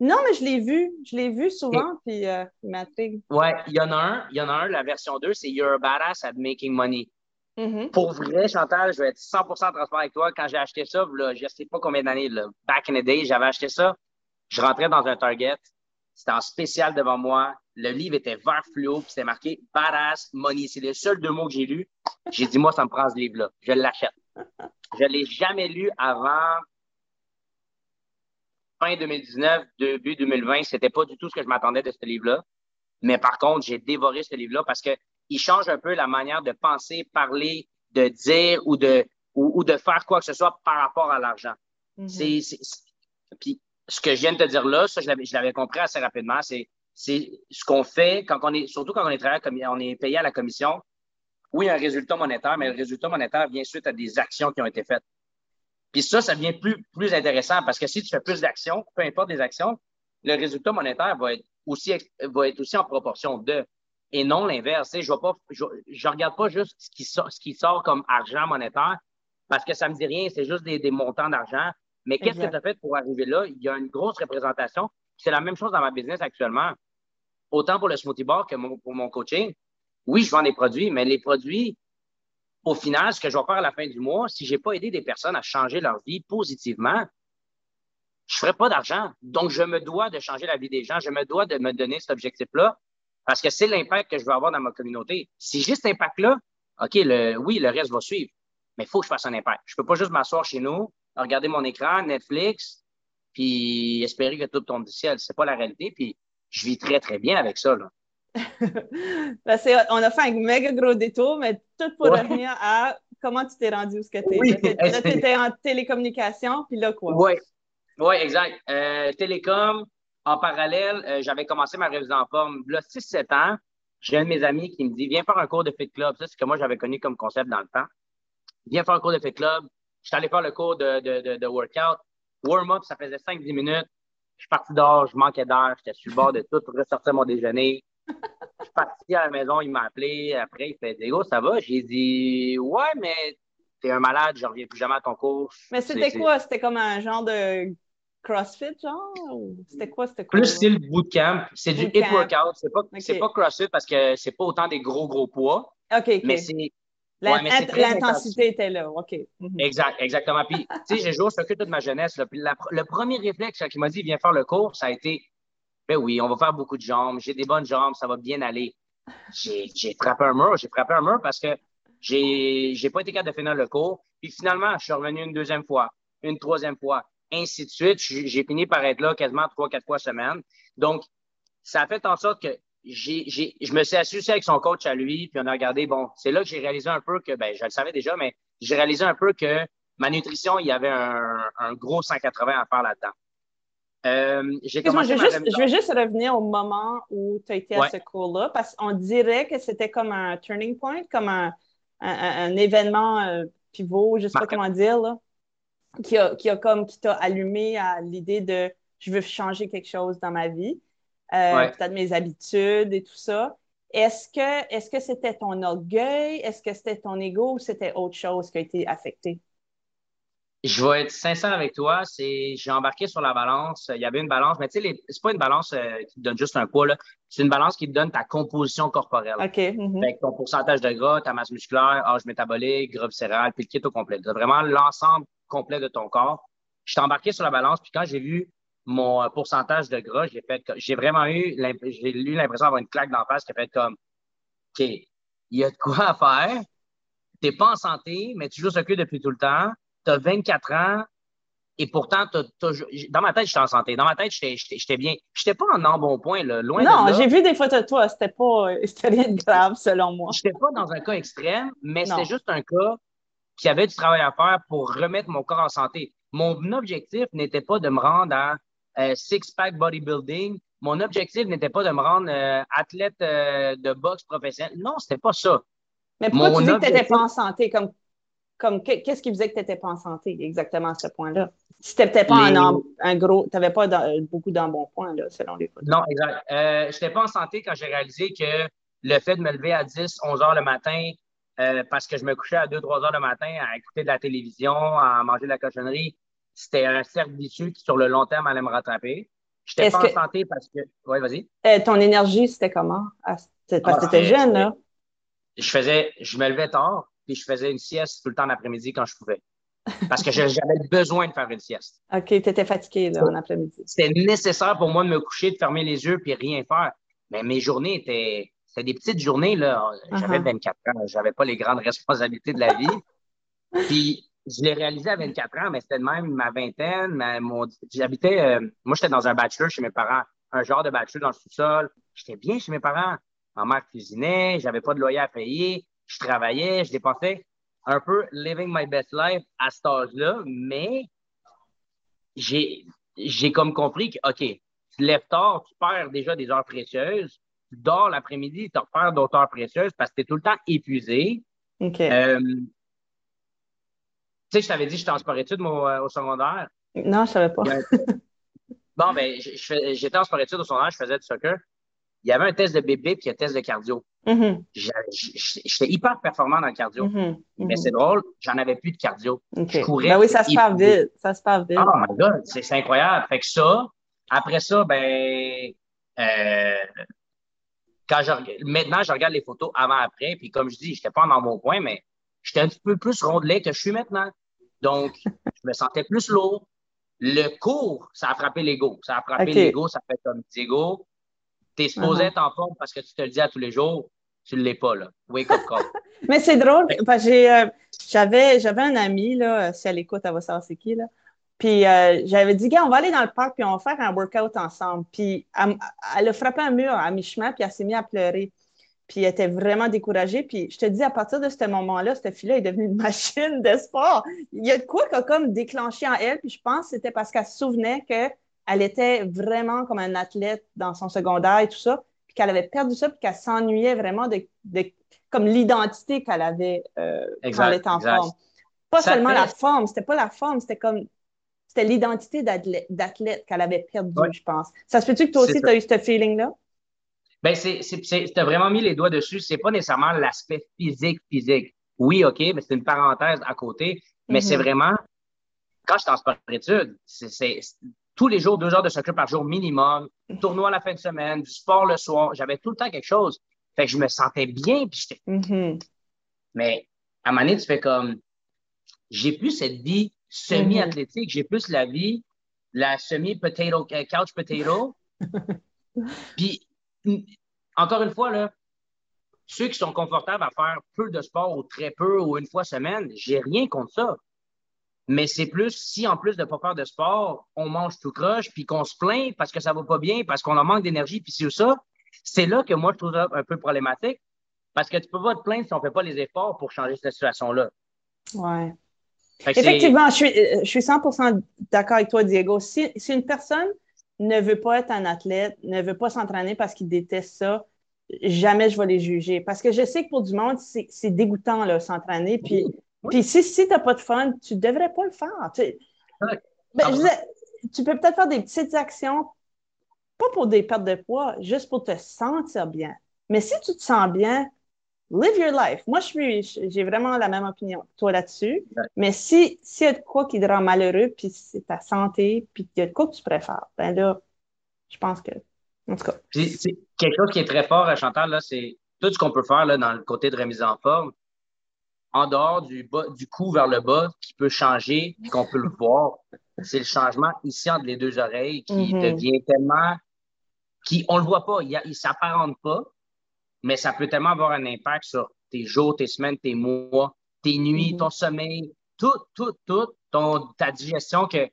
Non, mais je l'ai vu. Je l'ai vu souvent, puis euh, il m'intrigue. Ouais, il y en a un. Il y en a un, la version 2, c'est You're a Badass at Making Money. Mm-hmm. Pour vrai, Chantal, je vais être 100% transparent avec toi. Quand j'ai acheté ça, je ne sais pas combien d'années, back in the day, j'avais acheté ça. Je rentrais dans un Target. C'était en spécial devant moi. Le livre était vert fluo, puis c'était marqué Badass Money. C'est les seuls deux mots que j'ai lus. J'ai dit, moi, ça me prend ce livre-là. Je l'achète. Je ne l'ai jamais lu avant fin 2019, début 2020. C'était pas du tout ce que je m'attendais de ce livre-là. Mais par contre, j'ai dévoré ce livre-là parce que il change un peu la manière de penser, parler, de dire ou de, ou, de faire quoi que ce soit par rapport à l'argent. Mm-hmm. puis ce que je viens de te dire là, ça, je l'avais compris assez rapidement, c'est ce qu'on fait quand on est, surtout quand on est travaillé, on est payé à la commission. Oui, un résultat monétaire, mais le résultat monétaire vient suite à des actions qui ont été faites. Puis ça, ça devient plus, plus intéressant parce que si tu fais plus d'actions, peu importe des actions, le résultat monétaire va être aussi, va être aussi en proportion de et non l'inverse. Je ne regarde pas juste ce qui, sort, ce qui sort comme argent monétaire parce que ça me dit rien, c'est juste des, montants d'argent. Mais qu'est-ce que tu as fait pour arriver là? Il y a une grosse représentation. C'est la même chose dans ma business actuellement. Autant pour le smoothie bar que pour mon coaching. Oui, je vends des produits, mais les produits, au final, ce que je vais faire à la fin du mois, si je n'ai pas aidé des personnes à changer leur vie positivement, je ne ferai pas d'argent. Donc, je me dois de changer la vie des gens. Je me dois de me donner cet objectif-là parce que c'est l'impact que je veux avoir dans ma communauté. Si j'ai cet impact-là, OK, le, oui, le reste va suivre. Mais il faut que je fasse un impact. Je peux pas juste m'asseoir chez nous, regarder mon écran, Netflix, puis espérer que tout tombe du ciel. C'est pas la réalité. Puis je vis très, très bien avec ça. Là. Ben, on a fait un méga gros détour, mais tout pour revenir à comment tu t'es rendu où ce que tu oui. Là, tu étais en télécommunication, puis là, quoi? Oui, oui, exact. Euh, télécom, en parallèle, euh, j'avais commencé ma révision en forme. Là, 6-7 ans, j'ai un de mes amis qui me dit Viens faire un cours de Fit Club. Ça, c'est ce que moi, j'avais connu comme concept dans le temps. Viens faire un cours de Fit Club. Je suis allé faire le cours de, de, de, workout. Warm-up, ça faisait 5-10 minutes. Je suis parti dehors, je manquais d'air, j'étais sur le bord de tout, ressortir mon déjeuner. Je suis parti à la maison, il m'a appelé. Après, il fait Diego, ça va? J'ai dit Ouais, mais t'es un malade, je reviens plus jamais à ton cours. Mais c'était quoi? C'était comme un genre de CrossFit, genre? C'était quoi? C'était Plus style bootcamp. C'est du hit workout. C'est pas, pas CrossFit parce que c'est pas autant des gros, gros poids. OK. Mais c'est L'intensité était là, OK. Mhm. Exact, exactement. Puis, tu sais, j'ai joué au soccer toute ma jeunesse. Puis le premier réflexe qui m'a dit, viens faire le cours, ça a été, ben oui, on va faire beaucoup de jambes, j'ai des bonnes jambes, ça va bien aller. J'ai frappé un mur, j'ai frappé un mur parce que j'ai pas été capable de finir le cours. Puis finalement, je suis revenu une deuxième fois, une troisième fois, ainsi de suite. J'ai fini par être là quasiment trois, quatre fois semaine. Donc, ça a fait en sorte que j'ai, je me suis associé avec son coach à lui, puis on a regardé, bon, c'est là que j'ai réalisé un peu que, ben, je le savais déjà, mais j'ai réalisé un peu que ma nutrition, il y avait un, un gros 180 à faire là-dedans. Euh, je, vais juste, je vais juste revenir au moment où tu as été à ce cours-là, parce qu'on dirait que c'était comme un turning point, comme un, un, événement euh, pivot, je ne sais pas comment dire, là, qui a, qui a comme, qui t'a allumé à l'idée de je veux changer quelque chose dans ma vie. Euh, peut-être mes habitudes et tout ça. Est-ce que est-ce que c'était ton orgueil? Est-ce que c'était ton ego ou c'était autre chose qui a été affecté? Je vais être sincère avec toi. C'est, j'ai embarqué sur la balance. Il y avait une balance, mais tu sais, c'est pas une balance euh, qui te donne juste un poids, C'est une balance qui te donne ta composition corporelle. OK. Mm-hmm. ton pourcentage de gras, ta masse musculaire, âge métabolique, gras viscéral, puis le kit au complet. vraiment l'ensemble complet de ton corps. Je suis embarqué sur la balance, puis quand j'ai vu mon euh, pourcentage de gras, j'ai fait, j'ai vraiment eu, j'ai eu l'impression d'avoir une claque d'en face qui a fait comme, OK, il y a de quoi à faire. T'es pas en santé, mais tu joues au cul depuis tout le temps. Tu as 24 ans et pourtant, dans ma tête, j'étais en santé. Dans ma tête, j'étais bien. J'étais pas en bon point, là, loin non, j'ai vu des photos de toi. C'était pas, c'était rien de grave, selon moi. J'étais pas dans un cas extrême, mais c'était juste un cas qui avait du travail à faire pour remettre mon corps en santé. Mon objectif n'était pas de me rendre à euh, six-pack bodybuilding. Mon objectif n'était pas de me rendre euh, athlète euh, de boxe professionnel. Non, c'était pas ça. Mais pourquoi tu dis que tu n'étais pas en santé? Comme, comme, qu'est-ce qui faisait que tu n'étais pas en santé exactement à ce point-là? Si tu n'étais pas un, gros, tu n'avais pas beaucoup d'embonpoint, selon les photos. Non, exact. je n'étais pas en santé quand j'ai réalisé que le fait de me lever à 10, 11 heures le matin, parce que je me couchais à 2, 3 heures le matin à écouter de la télévision, à manger de la cochonnerie, c'était un cercle vicieux qui, sur le long terme, allait me rattraper. Je n'étais pas en santé parce que. Oui, vas-y. Euh, ton énergie, c'était comment? parce que tu étais jeune, là. Je faisais, je me levais tard, puis je faisais une sieste tout le temps l'après-midi quand je pouvais. Parce que j'avais besoin de faire une sieste. OK, tu étais fatigué, là, en après-midi. C'était nécessaire pour moi de me coucher, de fermer les yeux, puis rien faire. Mais mes journées étaient. C'était des petites journées, là. J'avais 24 uh-huh. ans, j'avais pas les grandes responsabilités de la vie. puis je l'ai réalisé à 24 ans, mais c'était même ma vingtaine. j'habitais, euh, moi, j'étais dans un bachelor chez mes parents, un genre de bachelor dans le sous-sol. J'étais bien chez mes parents. Ma mère cuisinait, j'avais pas de loyer à payer, je travaillais, je dépensais un peu living my best life à cet âge-là, mais j'ai, j'ai comme compris que, OK, tu lèves tard, tu perds déjà des heures précieuses, tu dors l'après-midi, tu perds d'autres heures précieuses parce que tu es tout le temps épuisé. OK. Euh, sais, je t'avais dit que j'étais en sport-études au secondaire. Non, je savais pas. bon, ben, j'étais en sport-études au secondaire, je faisais du soccer. Il y avait un test de bébé puis un test de cardio. Mm-hmm. J'étais hyper performant dans le cardio. Mm-hmm. Mm-hmm. Mais c'est drôle, j'en avais plus de cardio. Je courais. Ben oui, ça se passe vite. Ça se passe vite. Oh my God, c'est incroyable. Fait que ça, après ça, ben, euh, quand je, maintenant, je regarde les photos avant-après, puis comme je dis, j'étais pas dans mon point, mais j'étais un petit peu plus rondelé que je suis maintenant. Donc, je me sentais plus lourd. Le cours, ça a frappé l'ego. Ça a frappé l'ego, ça fait comme Diego. T'es supposé uh-huh. être en forme parce que tu te le dis à tous les jours. Tu ne l'es pas, là. Wake up call. Mais c'est drôle, parce que euh, j'avais, j'avais un ami, là, si elle écoute, elle va savoir c'est qui, là. Puis euh, j'avais dit, gars, on va aller dans le parc, puis on va faire un workout ensemble. Puis elle, elle a frappé un mur à mi-chemin, puis elle s'est mise à pleurer. Puis elle était vraiment découragée. Puis je te dis, à partir de ce moment-là, cette fille-là est devenue une machine de sport. Il y a de quoi qui a comme déclenché en elle. Puis je pense que c'était parce qu'elle se souvenait qu'elle était vraiment comme un athlète dans son secondaire et tout ça. Puis qu'elle avait perdu ça, puis qu'elle s'ennuyait vraiment de, comme l'identité qu'elle avait euh, quand elle était en forme. Pas seulement la forme, c'était pas la forme, c'était comme c'était l'identité d'athlète qu'elle avait perdue, je pense. Ça se peut-tu que toi aussi, tu as eu ce feeling-là? Ben, c'est, tu as vraiment mis les doigts dessus. C'est pas nécessairement l'aspect physique, physique. Oui, OK, mais c'est une parenthèse à côté. Mais c'est mm-hmm. vraiment, quand je suis en sport d'études, c'est, tous les jours, deux heures de soccer par jour minimum, tournoi à la fin de semaine, du sport le soir. J'avais tout le temps quelque chose. Fait que je me sentais bien. Puis j'étais... Mm-hmm. Mais à un moment donné, tu fais comme, j'ai plus cette vie semi-athlétique, j'ai plus la vie, la semi-potato, euh, couch potato. Puis, encore une fois, là, ceux qui sont confortables à faire peu de sport ou très peu ou une fois semaine, j'ai rien contre ça. Mais c'est plus si en plus de pas faire de sport, on mange tout croche, puis qu'on se plaint parce que ça va pas bien, parce qu'on en manque d'énergie, puis c'est ça, c'est là que moi je trouve ça un peu problématique. Parce que tu peux pas te plaindre si on fait pas les efforts pour changer cette situation-là. Ouais. Effectivement, je suis, je suis 100% d'accord avec toi, Diego. Si, si, une personne ne veut pas être un athlète, ne veut pas s'entraîner parce qu'il déteste ça, jamais je vais les juger. Parce que je sais que pour du monde, c'est dégoûtant, là, s'entraîner. Puis, puis si, si tu n'as pas de fun, tu ne devrais pas le faire. Tu, ben, tu peux peut-être faire des petites actions, pas pour des pertes de poids, juste pour te sentir bien. Mais si tu te sens bien, live your life. Moi, je suis, j'ai vraiment la même opinion que toi là-dessus. Mais si, s'il y a de quoi qui te rend malheureux, puis c'est ta santé, puis il y a de quoi que tu préfères, ben là, je pense que, en tout cas. C'est quelque chose qui est très fort, Chantal, là, c'est tout ce qu'on peut faire là, dans le côté de remise en forme, en dehors du, bas, du cou vers le bas, qui peut changer, qu'on peut le voir, c'est le changement ici entre les deux oreilles qui mm-hmm. devient tellement, qui, on le voit pas, il, il s'apparente pas, mais ça peut tellement avoir un impact sur tes jours, tes semaines, tes mois, tes nuits, mm-hmm. ton sommeil, tout, tout, tout, ton, ta digestion que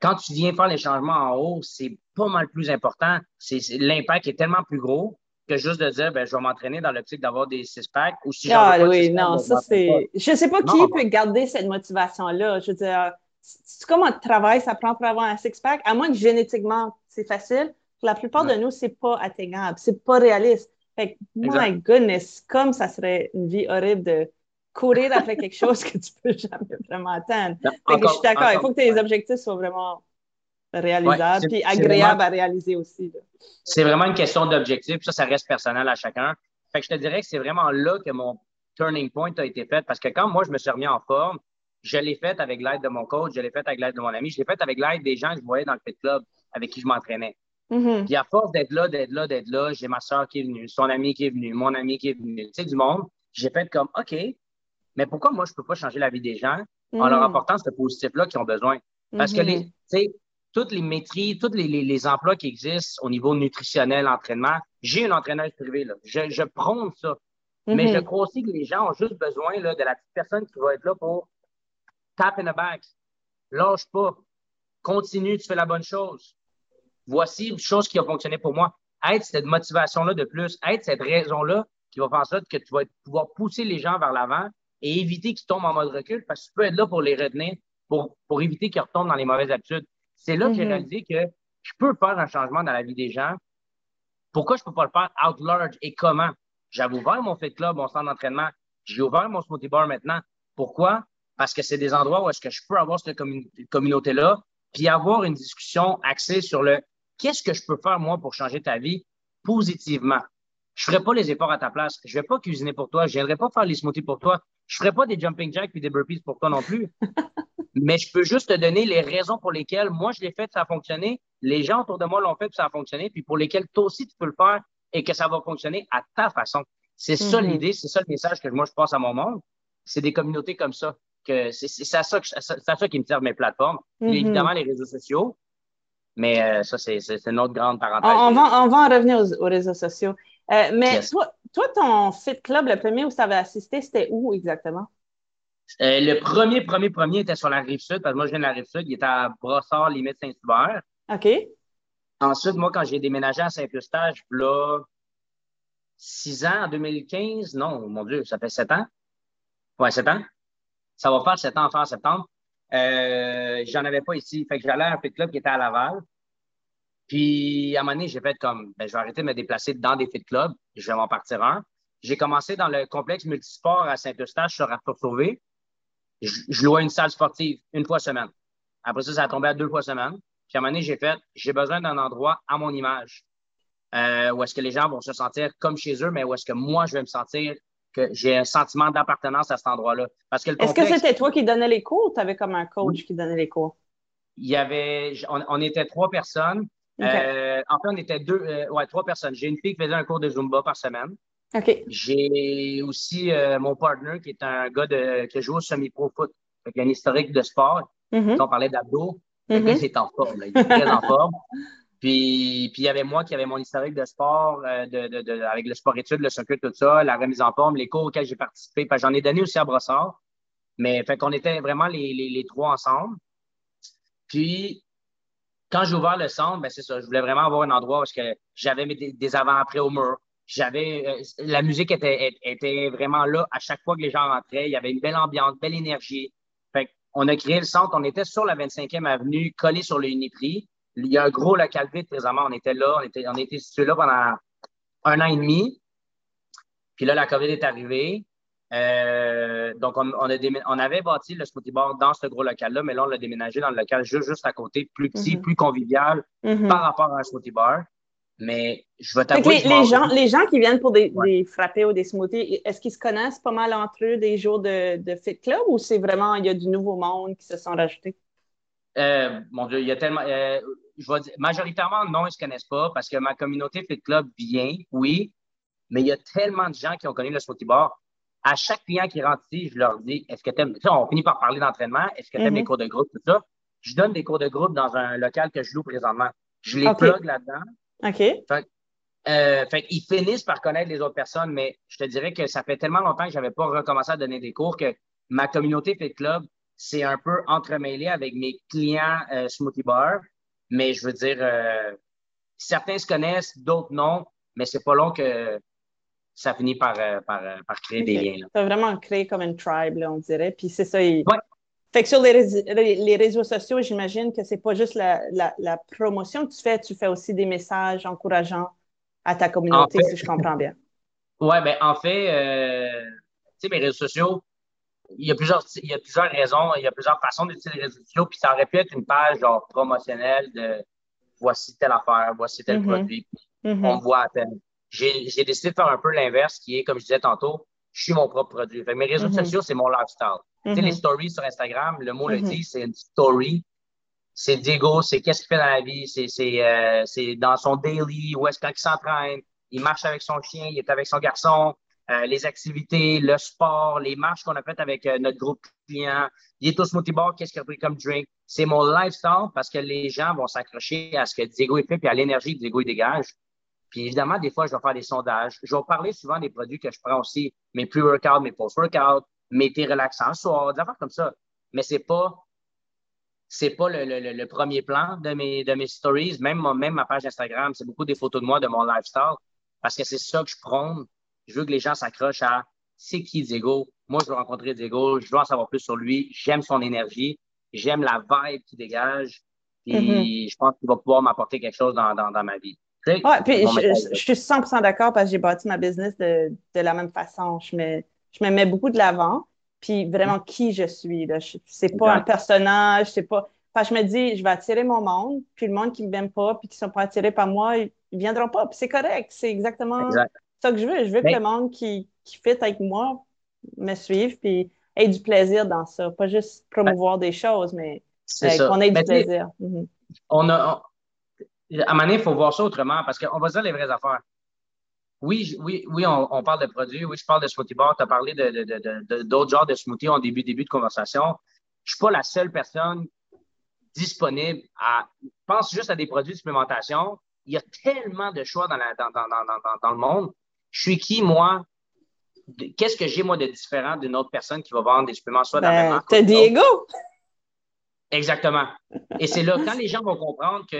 quand tu viens faire les changements en haut, c'est pas mal plus important. C'est, l'impact est tellement plus gros que juste de dire, ben, je vais m'entraîner dans l'optique d'avoir des six-packs ou si Ah oui, non, ça c'est. Je sais pas qui peut garder cette motivation-là. Je veux dire, c'est comment tu travailles, ça prend pour avoir un six-pack, à moins que génétiquement, c'est facile. Pour la plupart de nous, c'est pas atteignable, c'est pas réaliste. Fait que, my goodness, comme ça serait une vie horrible de courir après quelque chose que tu peux jamais vraiment atteindre. fait que je suis d'accord, il faut que tes objectifs soient vraiment réalisables et agréables à réaliser aussi. C'est vraiment une question d'objectif, ça, ça reste personnel à chacun. Fait que je te dirais que c'est vraiment là que mon turning point a été fait parce que quand moi, je me suis remis en forme, je l'ai fait avec l'aide de mon coach, je l'ai fait avec l'aide de mon ami, je l'ai fait avec l'aide des gens que je voyais dans le Fit Club avec qui je m'entraînais. Mm-hmm. Puis à force d'être là, d'être là, d'être là, j'ai ma soeur qui est venue, son ami qui est venu, mon ami qui est venu, tu sais, du monde. J'ai fait comme, OK, mais pourquoi moi, je peux pas changer la vie des gens en leur mm-hmm. apportant ce positif-là qu'ils ont besoin? Parce que les, mm-hmm. tu sais, toutes les maîtrises, tous les, les, emplois qui existent au niveau nutritionnel, entraînement, j'ai une entraîneuse privée, là. Je, je prône ça. Mais je crois aussi que les gens ont juste besoin là, de la petite personne qui va être là pour tap in the back. Lâche pas. Continue, tu fais la bonne chose voici une chose qui a fonctionné pour moi. Être cette motivation-là de plus, être cette raison-là qui va faire en sorte que tu vas pouvoir pousser les gens vers l'avant et éviter qu'ils tombent en mode recul parce que tu peux être là pour les retenir, pour, pour éviter qu'ils retombent dans les mauvaises habitudes. C'est là que j'ai mm-hmm. réalisé que je peux faire un changement dans la vie des gens. Pourquoi je peux pas le faire? Out large et comment? J'avais ouvert mon Fit Club, mon centre d'entraînement. J'ai ouvert mon smoothie bar maintenant. Pourquoi? Parce que c'est des endroits où est-ce que je peux avoir cette communauté-là, puis avoir une discussion axée sur le qu'est-ce que je peux faire, moi, pour changer ta vie positivement? Je ne ferai pas les efforts à ta place. Je ne vais pas cuisiner pour toi. Je ne viendrai pas faire les smoothies pour toi. Je ne ferai pas des jumping jacks et des burpees pour toi non plus. Mais je peux juste te donner les raisons pour lesquelles moi, je l'ai fait, ça a fonctionné. Les gens autour de moi l'ont fait, ça a fonctionné. Puis pour lesquels toi aussi, tu peux le faire et que ça va fonctionner à ta façon. C'est ça mm-hmm. l'idée, c'est ça le message que moi, je passe à mon monde. C'est des communautés comme ça. que C'est à ça, ça, qui me sert mes plateformes. Mm-hmm. évidemment, les réseaux sociaux, mais euh, ça, c'est une autre grande parenthèse. On, va, on va en revenir aux, réseaux sociaux. Euh, mais toi, toi, ton Fit Club, le premier où tu avais assisté, c'était où exactement? Euh, le premier, premier, premier était sur la rive sud, parce que moi, je viens de la rive sud. Il était à Brossard, limite Saint-Hubert. OK. Ensuite, moi, quand j'ai déménagé à Saint-Eustache, là, six ans, en 2015, non, mon Dieu, ça fait sept ans. Ouais, sept ans. Ça va faire sept ans en fin septembre. Euh, j'en avais pas ici. Fait que j'allais à un fit club qui était à Laval. Puis, à un moment donné, j'ai fait comme, ben, je vais arrêter de me déplacer dans des fit clubs. Je vais m'en partir un. J'ai commencé dans le complexe multisport à Saint-Eustache sur Arthur Sauvé. Je, louais une salle sportive une fois semaine Après ça, ça a tombé à deux fois semaine. Puis à un moment donné, j'ai fait, j'ai besoin d'un endroit à mon image euh, où est-ce que les gens vont se sentir comme chez eux, mais où est-ce que moi, je vais me sentir que j'ai un sentiment d'appartenance à cet endroit-là. Parce que Est-ce que c'était toi qui donnais les cours ou tu avais comme un coach qui donnait les cours? Il y avait, on, était trois personnes. Euh, en fait, on était deux, euh, ouais, trois personnes. J'ai une fille qui faisait un cours de Zumba par semaine. J'ai aussi euh, mon partner qui est un gars de, qui joue au semi-pro foot. Il a un historique de sport. Mm-hmm. On parlait d'abdos. Mm-hmm. Il est en forme. Il est très en forme. Puis, puis il y avait moi qui avait mon historique de sport, euh, de, de, avec le sport-études, le soccer, tout ça, la remise en forme, les cours auxquels j'ai participé. J'en ai donné aussi à Brossard. Mais fait qu'on était vraiment les, les, trois ensemble. Puis, quand j'ai ouvert le centre, ben c'est ça, je voulais vraiment avoir un endroit où j'avais des, avant-après au mur. J'avais euh, la musique était, était vraiment là à chaque fois que les gens rentraient. Il y avait une belle ambiance, belle énergie. Fait on a créé le centre. On était sur la 25e avenue, collé sur le Uniprix. Il y a un gros local vide présentement. On était là, on était, on était situé là pendant un an et demi. Puis là, la COVID est arrivée. Euh, donc, on, on, a on, avait bâti le smoothie bar dans ce gros local-là, mais là, on l'a déménagé dans le local juste, juste à côté, plus petit, mm-hmm. plus convivial mm-hmm. par rapport à un smoothie bar. Mais je vais t'avouer. Les, les, gens, les gens qui viennent pour des, des frappés ou des smoothies, est-ce qu'ils se connaissent pas mal entre eux des jours de, de Fit Club ou c'est vraiment, il y a du nouveau monde qui se sont rajoutés? Euh, mon Dieu, il y a tellement. Euh, je vais dire, majoritairement, non, ils ne se connaissent pas parce que ma communauté Fit Club vient, oui, mais il y a tellement de gens qui ont connu le smoothie bar. À chaque client qui rentre ici, je leur dis est-ce que tu aimes. On finit par parler d'entraînement, est-ce que tu aimes les mhm. cours de groupe, tout ça? Je donne des cours de groupe dans un local que je loue présentement. Je les plug là-dedans. OK. Fait, euh, fait ils finissent par connaître les autres personnes, mais je te dirais que ça fait tellement longtemps que je n'avais pas recommencé à donner des cours que ma communauté Fit Club, c'est un peu entremêlé avec mes clients euh, Smoothie Bar. Mais je veux dire, euh, certains se connaissent, d'autres non, mais c'est pas long que ça finit par, euh, par, euh, par, créer des liens. Ça a vraiment créé comme une tribe, là, on dirait. Puis c'est ça. Fait que sur les, réseaux, les réseaux sociaux, j'imagine que c'est pas juste la, la, la, promotion que tu fais, tu fais aussi des messages encourageants à ta communauté, si je comprends bien. Oui, ben en fait, euh, tu sais, mes réseaux sociaux, il y a plusieurs, il y a plusieurs raisons, il y a plusieurs façons d'utiliser les réseaux sociaux, puis ça aurait pu être une page genre promotionnelle de voici telle affaire, voici tel mm-hmm. produit, mm-hmm. on voit à peine. J'ai décidé de faire un peu l'inverse, qui est, comme je disais tantôt, je suis mon propre produit. Fait mes réseaux mm-hmm. sociaux, c'est mon lifestyle. Tu sais, les stories sur Instagram, le mot le dit, c'est une story. C'est Diego, c'est qu'est-ce qu'il fait dans la vie, c'est euh, dans son daily, où est-ce qu'il s'entraîne, il marche avec son chien, il est avec son garçon, euh, les activités, le sport, les marches qu'on a faites avec euh, notre groupe client. Au smoothie bar, qu'est-ce qu'il a pris comme drink? C'est mon lifestyle parce que les gens vont s'accrocher à ce que Diego fait puis à l'énergie que Diego dégage. Puis évidemment, des fois, je vais faire des sondages. Je vais parler souvent des produits que je prends aussi, mes pre-workout, mes post-workout, mes thés relaxants soir, des affaires comme ça. Mais c'est pas c'est pas le, le, le, premier plan de mes, de mes stories. Même, même ma page Instagram, c'est beaucoup des photos de moi, de mon lifestyle, parce que c'est ça que je prône je veux que les gens s'accrochent à c'est qui Diego? Moi, je veux rencontrer Diego. Je veux en savoir plus sur lui. J'aime son énergie. J'aime la vibe qu'il dégage. Et mm-hmm. je pense qu'il va pouvoir m'apporter quelque chose dans, dans, ma vie. Ouais, puis je, suis 100% d'accord parce que j'ai bâti ma business de, de, la même façon. Je me, je me mets beaucoup de l'avant, puis vraiment qui je suis. Là. c'est pas un personnage, c'est pas. Enfin, je me dis, je vais attirer mon monde, puis le monde qui ne m'aime pas, puis qui ne sont pas attirés par moi, ils ne viendront pas. Puis c'est correct. C'est exactement ça que je veux. Je veux que le monde qui, qui fit avec moi me suive puis ait du plaisir dans ça. Pas juste promouvoir des choses, mais euh, qu'on ait du plaisir. Mhm. On a, à un moment donné, il faut voir ça autrement parce qu'on va dire les vraies affaires. Oui, oui, oui, on, parle de produits. Oui, je parle de smoothie bar. Tu as parlé d'autres de, de, genres de smoothies en début, début de conversation. Je ne suis pas la seule personne disponible à. Pense juste à des produits de supplémentation. Il y a tellement de choix dans, la, dans, dans, dans, dans le monde je suis qui, moi? Qu'est-ce que j'ai, moi, de différent d'une autre personne qui va vendre des suppléments soit dans ben, T'as Diego! Exactement. Et c'est là, quand les gens vont comprendre que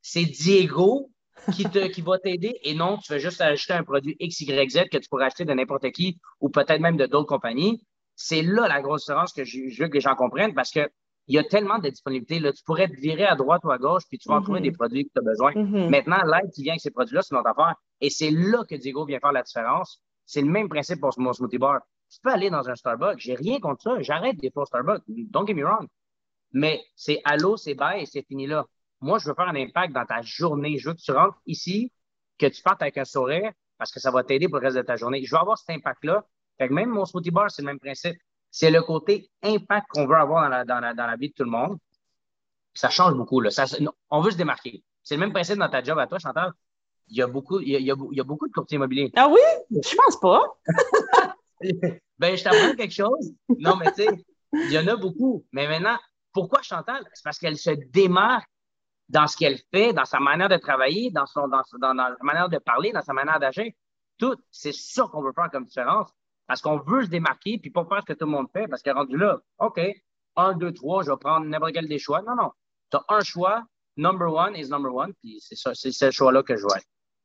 c'est Diego qui, te, qui va t'aider et non, tu vas juste acheter un produit X, Y, Z que tu pourrais acheter de n'importe qui ou peut-être même de d'autres compagnies. C'est là la grosse différence que je, veux que les gens comprennent parce que il y a tellement de disponibilité. Là, tu pourrais te virer à droite ou à gauche, puis tu vas trouver mm-hmm. des produits que tu as besoin. Mm-hmm. Maintenant, l'aide qui vient avec ces produits-là, c'est notre affaire. Et c'est là que Diego vient faire la différence. C'est le même principe pour mon smoothie bar. Tu peux aller dans un Starbucks. J'ai rien contre ça. J'arrête des fois Starbucks. Don't get me wrong. Mais c'est allô, c'est bye et c'est fini là. Moi, je veux faire un impact dans ta journée. Je veux que tu rentres ici, que tu partes avec un sourire parce que ça va t'aider pour le reste de ta journée. Je veux avoir cet impact-là. Fait que même mon smoothie bar, c'est le même principe. C'est le côté impact qu'on veut avoir dans la, dans, la, dans la vie de tout le monde. Ça change beaucoup. Là. On veut se démarquer. C'est le même principe dans ta job à toi, Chantal. Il y a beaucoup, il y a, il y a beaucoup de courtiers immobiliers. Ah oui? Je pense pas. ben, je t'apprends quelque chose. Non, mais tu sais, il y en a beaucoup. Mais maintenant, pourquoi Chantal? C'est parce qu'elle se démarque dans ce qu'elle fait, dans sa manière de travailler, dans, son, dans, dans, dans sa manière de parler, dans sa manière d'agir. Tout, c'est ça qu'on veut faire comme différence. Parce qu'on veut se démarquer, puis pas faire ce que tout le monde fait, parce que rendu là, OK, un, deux, trois, je vais prendre n'importe quel des choix. Non, non. Tu as un choix, number one is number one, puis c'est ça, c'est ce choix-là que je vois.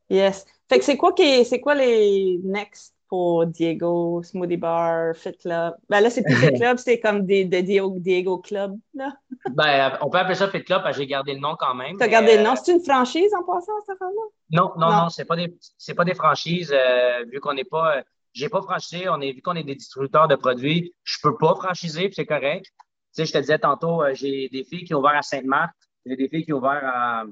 Yes. Fait que c'est quoi qui c'est quoi les next pour Diego, Smoothie Bar, Fit Club? Ben là, c'est plus Fit Club, c'est comme des, des Diego, Diego Club, là. Ben, on peut appeler ça Fit Club parce que j'ai gardé le nom quand même. Tu as gardé le nom? C'est une franchise en passant, cette femme-là? Non, non, non, c'est pas des pas des franchises, euh, vu qu'on n'est pas. j'ai pas franchisé, on est, vu qu'on est des distributeurs de produits, je peux pas franchiser, puis c'est correct. Tu sais, je te disais tantôt, euh, j'ai des filles qui ont ouvert à Sainte-Marthe, j'ai des filles qui ont ouvert à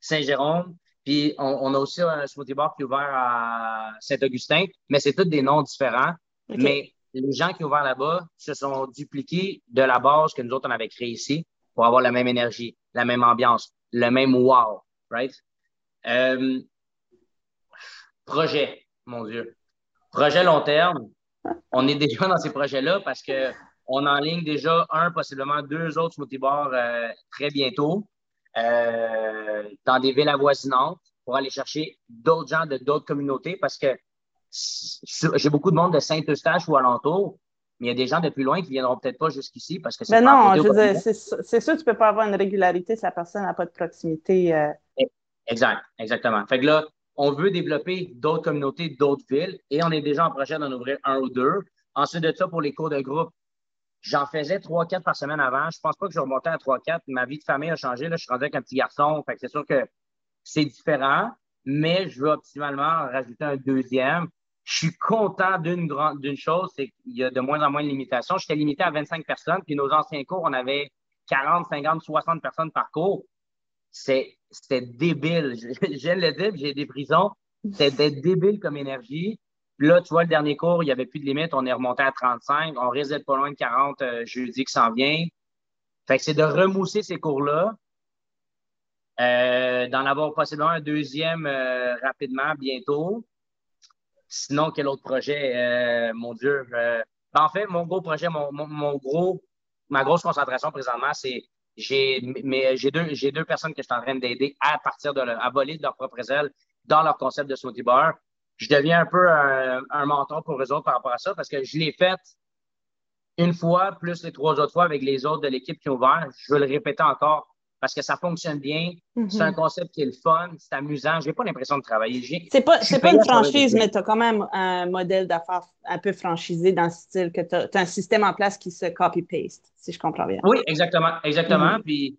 Saint-Jérôme, puis on, a aussi un smoothie bar qui est ouvert à Saint-Augustin, mais c'est tous des noms différents. Mais les gens qui ont ouvert là-bas se sont dupliqués de la base que nous autres on avait créée ici pour avoir la même énergie, la même ambiance, le même wow, right? Euh, projet, mon Dieu. Projet long terme. On est déjà dans ces projets-là parce que on ligne déjà un, possiblement deux autres smoothie bars euh, très bientôt. Euh, dans des villes avoisinantes pour aller chercher d'autres gens de d'autres communautés parce que j'ai beaucoup de monde de Saint-Eustache ou alentour, mais il y a des gens de plus loin qui viendront peut-être pas jusqu'ici parce que c'est. Mais non, c'est sûr, tu peux pas avoir une régularité si la personne n'a pas de proximité. Euh. Exact, exactement. Fait que là, on veut développer d'autres communautés, d'autres villes, et on est déjà en projet d'en ouvrir un ou deux. Ensuite de ça, pour les cours de groupe, J'en faisais 3-4 par semaine avant. Je pense pas que je remontais à 3-4. Ma vie de famille a changé. Là, je suis rendu avec un petit garçon. Fait c'est sûr que c'est différent, mais je veux optimalement rajouter un deuxième. Je suis content d'une d'une chose, c'est qu'il y a de moins en moins de limitations. J'étais limité à 25 personnes, puis nos anciens cours, on avait 40, 50, 60 personnes par cours. C'était débile. De le dire, j'ai des prisons. C'était débile comme énergie. Là, tu vois, le dernier cours, il n'y avait plus de limite. On est remonté à 35. On risque d'être pas loin de 40 euh, jeudi qui s'en vient. Fait c'est de remousser ces cours-là, euh, d'en avoir possiblement un deuxième euh, rapidement, bientôt. Sinon, quel autre projet? Euh, mon Dieu. Ben, en fait, mon gros projet, mon, gros, ma grosse concentration présentement, c'est j'ai j'ai deux, j'ai deux personnes que je suis en train d'aider à partir de leur, à voler de leur propre aile dans leur concept de smoothie bar je deviens un peu un, mentor pour eux autres par rapport à ça parce que je l'ai fait une fois, plus les trois autres fois avec les autres de l'équipe qui ont ouvert. Je veux le répéter encore parce que ça fonctionne bien. Mm-hmm. C'est un concept qui est le fun, c'est amusant. J'ai pas l'impression de travailler. C'est pas, pas une franchise, mais tu as quand même un modèle d'affaires un peu franchisé dans le style que tu as, un système en place qui se copy-paste, si je comprends bien. Oui, exactement. Exactement. Mm-hmm. Puis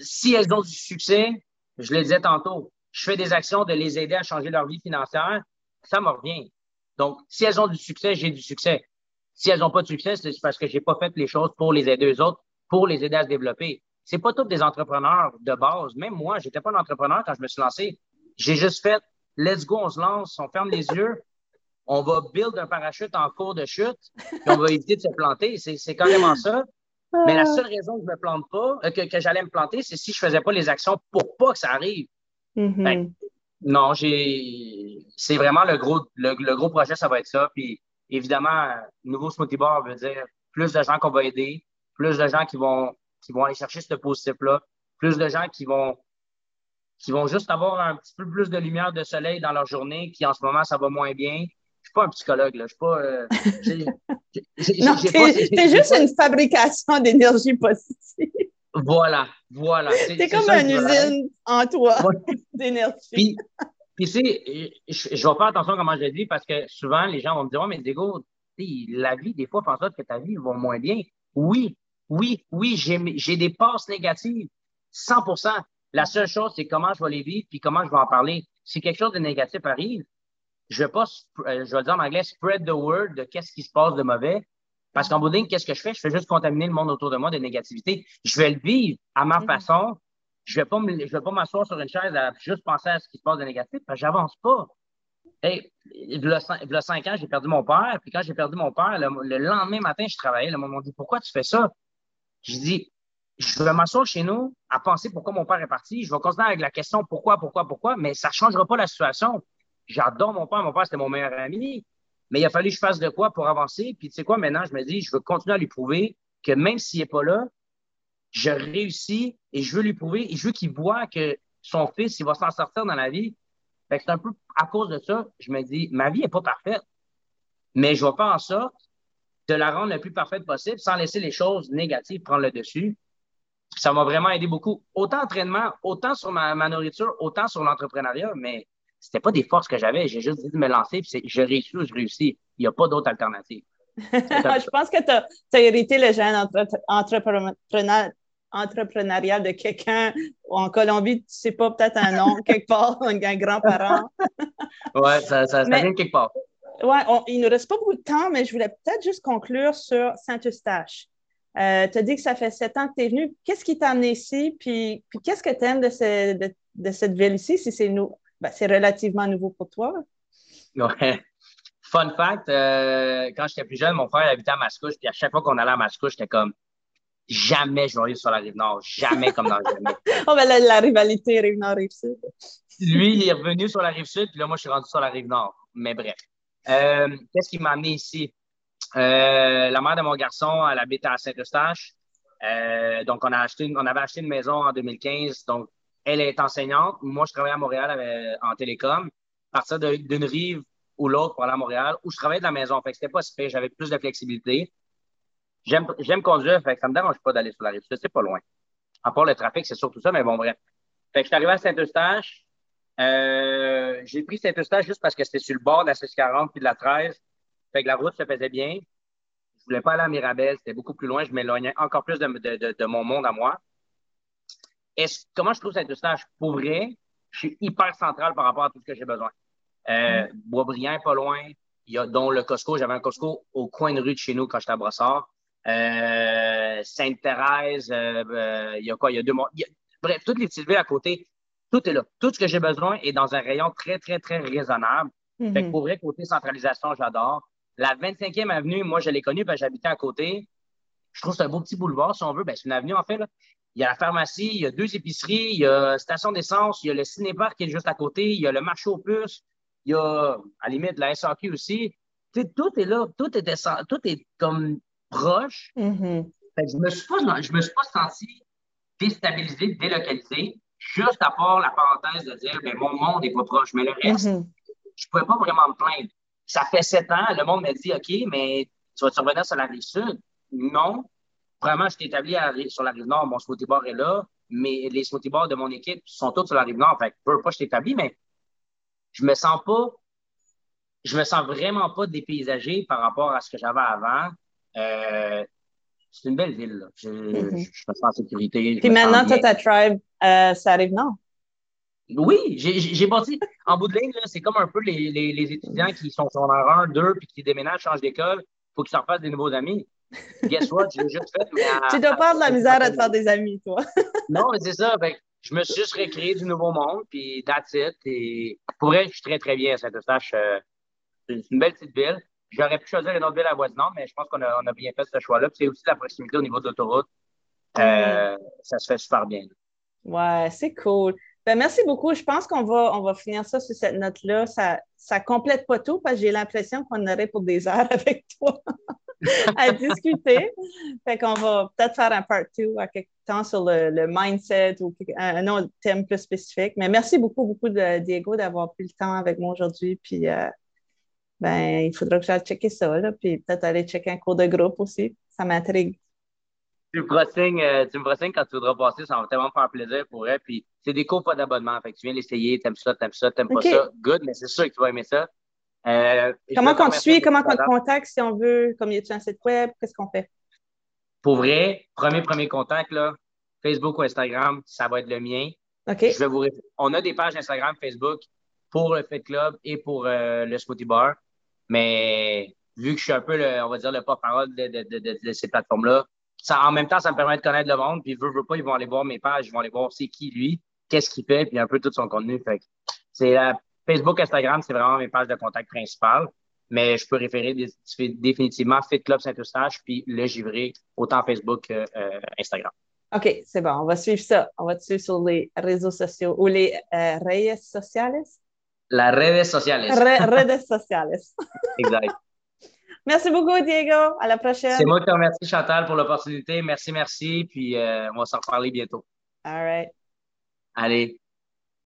si elles ont du succès, je le disais tantôt, je fais des actions de les aider à changer leur vie financière, ça me revient. Donc, si elles ont du succès, j'ai du succès. Si elles n'ont pas de succès, c'est parce que j'ai pas fait les choses pour les aider eux autres, pour les aider à se développer. C'est pas tous des entrepreneurs de base. Même moi, j'étais pas un entrepreneur quand je me suis lancé. J'ai juste fait, let's go, on se lance, on ferme les yeux, on va build un parachute en cours de chute, puis on va éviter de se planter. C'est carrément ça. Mais la seule raison que je me plante pas, euh, que, que j'allais me planter, c'est si je faisais pas les actions pour pas que ça arrive. Mm-hmm. non, j'ai. C'est vraiment le gros, le, gros projet, ça va être ça. Puis évidemment, nouveau smoothie bar veut dire plus de gens qu'on va aider, plus de gens qui vont, qui vont aller chercher ce positif-là, plus de gens qui vont, qui vont juste avoir un petit peu plus de lumière de soleil dans leur journée, qui en ce moment, ça va moins bien. Je suis pas un psychologue, là. Je suis pas. Euh, non, c'est juste une fabrication d'énergie positive. Voilà, voilà. C'est comme une usine en toi d'énergie. Puis, puis tu je, je, vais faire attention à comment je le dis parce que souvent, les gens vont me dire, oh, mais Diego, la vie, des fois, fait en sorte que ta vie va moins bien. Oui, oui, oui, j'ai des passes négatives. 100% La seule chose, c'est comment je vais les vivre puis comment je vais en parler. Si quelque chose de négatif arrive, je vais pas, euh, je vais dire en anglais, spread the word de qu'est-ce qui se passe de mauvais. Parce qu'en bout de ligne, qu'est-ce que je fais? Je fais juste contaminer le monde autour de moi de négativité. Je vais le vivre à ma mm-hmm. façon. Je vais pas je vais pas m'asseoir sur une chaise à juste penser à ce qui se passe de négatif, parce que j'avance pas. Hey, il y a cinq ans, j'ai perdu mon père. Puis quand j'ai perdu mon père, le, lendemain matin, je travaillais. Le monde m'a dit Pourquoi tu fais ça? Je dis Je vais m'asseoir chez nous à penser pourquoi mon père est parti. Je vais continuer avec la question pourquoi, pourquoi, pourquoi, mais ça ne changera pas la situation. J'adore mon père. Mon père, c'était mon meilleur ami. Mais il a fallu que je fasse de quoi pour avancer. Puis tu sais quoi, maintenant, je me dis, je veux continuer à lui prouver que même s'il n'est pas là, je réussis et je veux lui prouver et je veux qu'il voit que son fils, il va s'en sortir dans la vie. Fait que c'est un peu à cause de ça, je me dis, ma vie n'est pas parfaite, mais je vais faire en sorte de la rendre le plus parfaite possible sans laisser les choses négatives prendre le dessus. Ça m'a vraiment aidé beaucoup. Autant entraînement, autant sur ma, ma nourriture, autant sur l'entrepreneuriat, mais c'était pas des forces que j'avais. J'ai juste dit de me lancer, puis je réussis ou je réussis. Il n'y a pas d'autre alternative. je pense que tu as, hérité le gène entrepreneurial de quelqu'un en Colombie, tu sais pas, peut-être un nom quelque part, un, grand-parent. oui, ça, ça, vient quelque part. Oui, il ne reste pas beaucoup de temps, mais je voulais peut-être juste conclure sur Saint-Eustache. Euh, tu as dit que ça fait sept ans que tu es venu. Qu'est-ce qui t'a amené ici? Puis, puis qu'est-ce que tu aimes de, de, cette ville ici, si c'est nou ben, c'est relativement nouveau pour toi. Ouais. Fun fact, euh, quand j'étais plus jeune, mon frère habitait à Mascouche, puis à chaque fois qu'on allait à Mascouche, j'étais comme jamais je vais aller sur la rive nord, jamais comme dans le jamais. oh, ben la, rivalité rive nord, rive sud. Lui, il est revenu sur la rive sud, puis là, moi, je suis rendu sur la rive nord. Mais bref. Euh, qu'est-ce qui m'a amené ici? Euh, la mère de mon garçon, elle habite à Saint-Eustache. donc, on, a acheté on avait acheté une maison en 2015. Donc, elle est enseignante. Moi, je travaille à Montréal en télécom. Partir d'une rive ou l'autre pour aller à Montréal, où je travaillais de la maison. Fait que c'était pas super. J'avais plus de flexibilité. J'aime, conduire, fait que ça me dérange pas d'aller sur la rive c'est pas loin. À part le trafic, c'est surtout ça, mais bon, bref. Fait que je suis arrivé à Saint-Eustache. Euh, j'ai pris Saint-Eustache juste parce que c'était sur le bord de la 640 puis de la 13. Fait que la route se faisait bien. Je voulais pas aller à Mirabel, c'était beaucoup plus loin. Je m'éloignais encore plus de, de, de mon monde à moi comment je trouve cet eustache? Pour vrai, je suis hyper central par rapport à tout ce que j'ai besoin. Euh, Boisbriand, pas loin. Il y a dont le Costco. J'avais un Costco au coin de rue de chez nous quand j'étais à Brossard. Euh, Sainte-Thérèse, euh, euh, il y a quoi? Il y a deux mois. Bref, toutes les petites villes à côté, tout est là. Tout ce que j'ai besoin est dans un rayon très, très, très raisonnable. Fait que mm-hmm. pour vrai, côté centralisation, j'adore. La 25e avenue, moi, je l'ai connue parce que j'habitais à côté. Je trouve que c'est un beau petit boulevard, si on veut. Ben, c'est une avenue, en fait. Là il y a la pharmacie, il y a deux épiceries, il y a la station d'essence, il y a le cinépark qui est juste à côté, il y a le marché aux puces, il y a, à la limite, la SAQ aussi. tout est là, tout est, tout est comme proche. Mm-hmm. je me suis pas, je me suis pas senti déstabilisé, délocalisé, juste à part la parenthèse de dire, ben, mon monde n'est pas proche, mais le reste, mm-hmm. je pouvais pas vraiment me plaindre. Ça fait sept ans, le monde m'a dit, OK, mais tu vas te revenir sur la rive sud? Non, Vraiment, je suis établi sur la rive nord. Mon smoothie bar est là, mais les smoothie bars de mon équipe sont tous sur la rive nord. Fait que peu pas, je suis établi, mais je me sens pas, je me sens vraiment pas dépaysagé par rapport à ce que j'avais avant. Euh, c'est une belle ville. Je, mm-hmm. je, me sens en sécurité. Puis maintenant, tu ta tribe, euh, ça arrive nord. Oui, j'ai bâti. En bout de ligne, c'est comme un peu les, les, les, étudiants qui sont sur leur 1, 2, puis qui déménagent, changent d'école. Il faut qu'ils s'en fassent des nouveaux amis. Guess what? J'ai juste fait. tu dois pas de la misère à te faire des amis, toi. non, mais c'est ça. je me suis juste recréé du nouveau monde, puis that's it. Et pour vrai, je suis très, très bien à Saint-Eustache. Euh, c'est une belle petite ville. J'aurais pu choisir une autre ville avoisinante, mais je pense qu'on a, on a bien fait ce choix-là. c'est aussi la proximité au niveau de l'autoroute. Euh, ça se fait super bien. Ouais, c'est cool. Ben, merci beaucoup. Je pense qu'on va, on va finir ça sur cette note-là. Ça ne complète pas tout parce que j'ai l'impression qu'on aurait pour des heures avec toi. à discuter. Fait qu'on va peut-être faire un part 2 à quelque temps sur le, mindset ou un, autre thème plus spécifique. Mais merci beaucoup, beaucoup, de, Diego, d'avoir pris le temps avec moi aujourd'hui. Puis, euh, ben, il faudra que j'aille checker ça, là, puis peut-être aller checker un cours de groupe aussi. Ça m'intrigue. Tu me brossignes, euh, quand tu voudras passer, ça va tellement faire plaisir pour elle. Puis c'est des cours pas d'abonnement. Fait que tu viens l'essayer, t'aimes ça, t'aimes ça, t'aimes pas ça. Good, mais c'est sûr que tu vas aimer ça. Euh, comment on te suit? Comment on te contacte si on veut? Comme y a un site web? Qu'est-ce qu'on fait? Pour vrai, premier, premier contact, là, Facebook ou Instagram, ça va être le mien. OK. Je vais vous... On a des pages Instagram, Facebook pour le Fit Club et pour euh, le Smoothie Bar. Mais vu que je suis un peu, le, on va dire, le porte-parole de, de, de, de, ces plateformes-là, en même temps, ça me permet de connaître le monde. Puis, veux, veux pas, ils vont aller voir mes pages, ils vont aller voir c'est qui lui, qu'est-ce qu'il fait, puis un peu tout son contenu. Fait c'est euh, Facebook, Instagram, c'est vraiment mes pages de contact principales. Mais je peux référer définitivement Fit Club Saint-Eustache puis le Givré, autant Facebook que euh, Instagram. OK, c'est bon. On va suivre ça. On va te suivre sur les réseaux sociaux ou les euh, redes sociales? La redes sociales. redes sociales. exact. Merci beaucoup, Diego. À la prochaine. C'est moi qui te remercie, Chantal, pour l'opportunité. Merci, merci. Puis euh, on va s'en reparler bientôt. All right. Allez.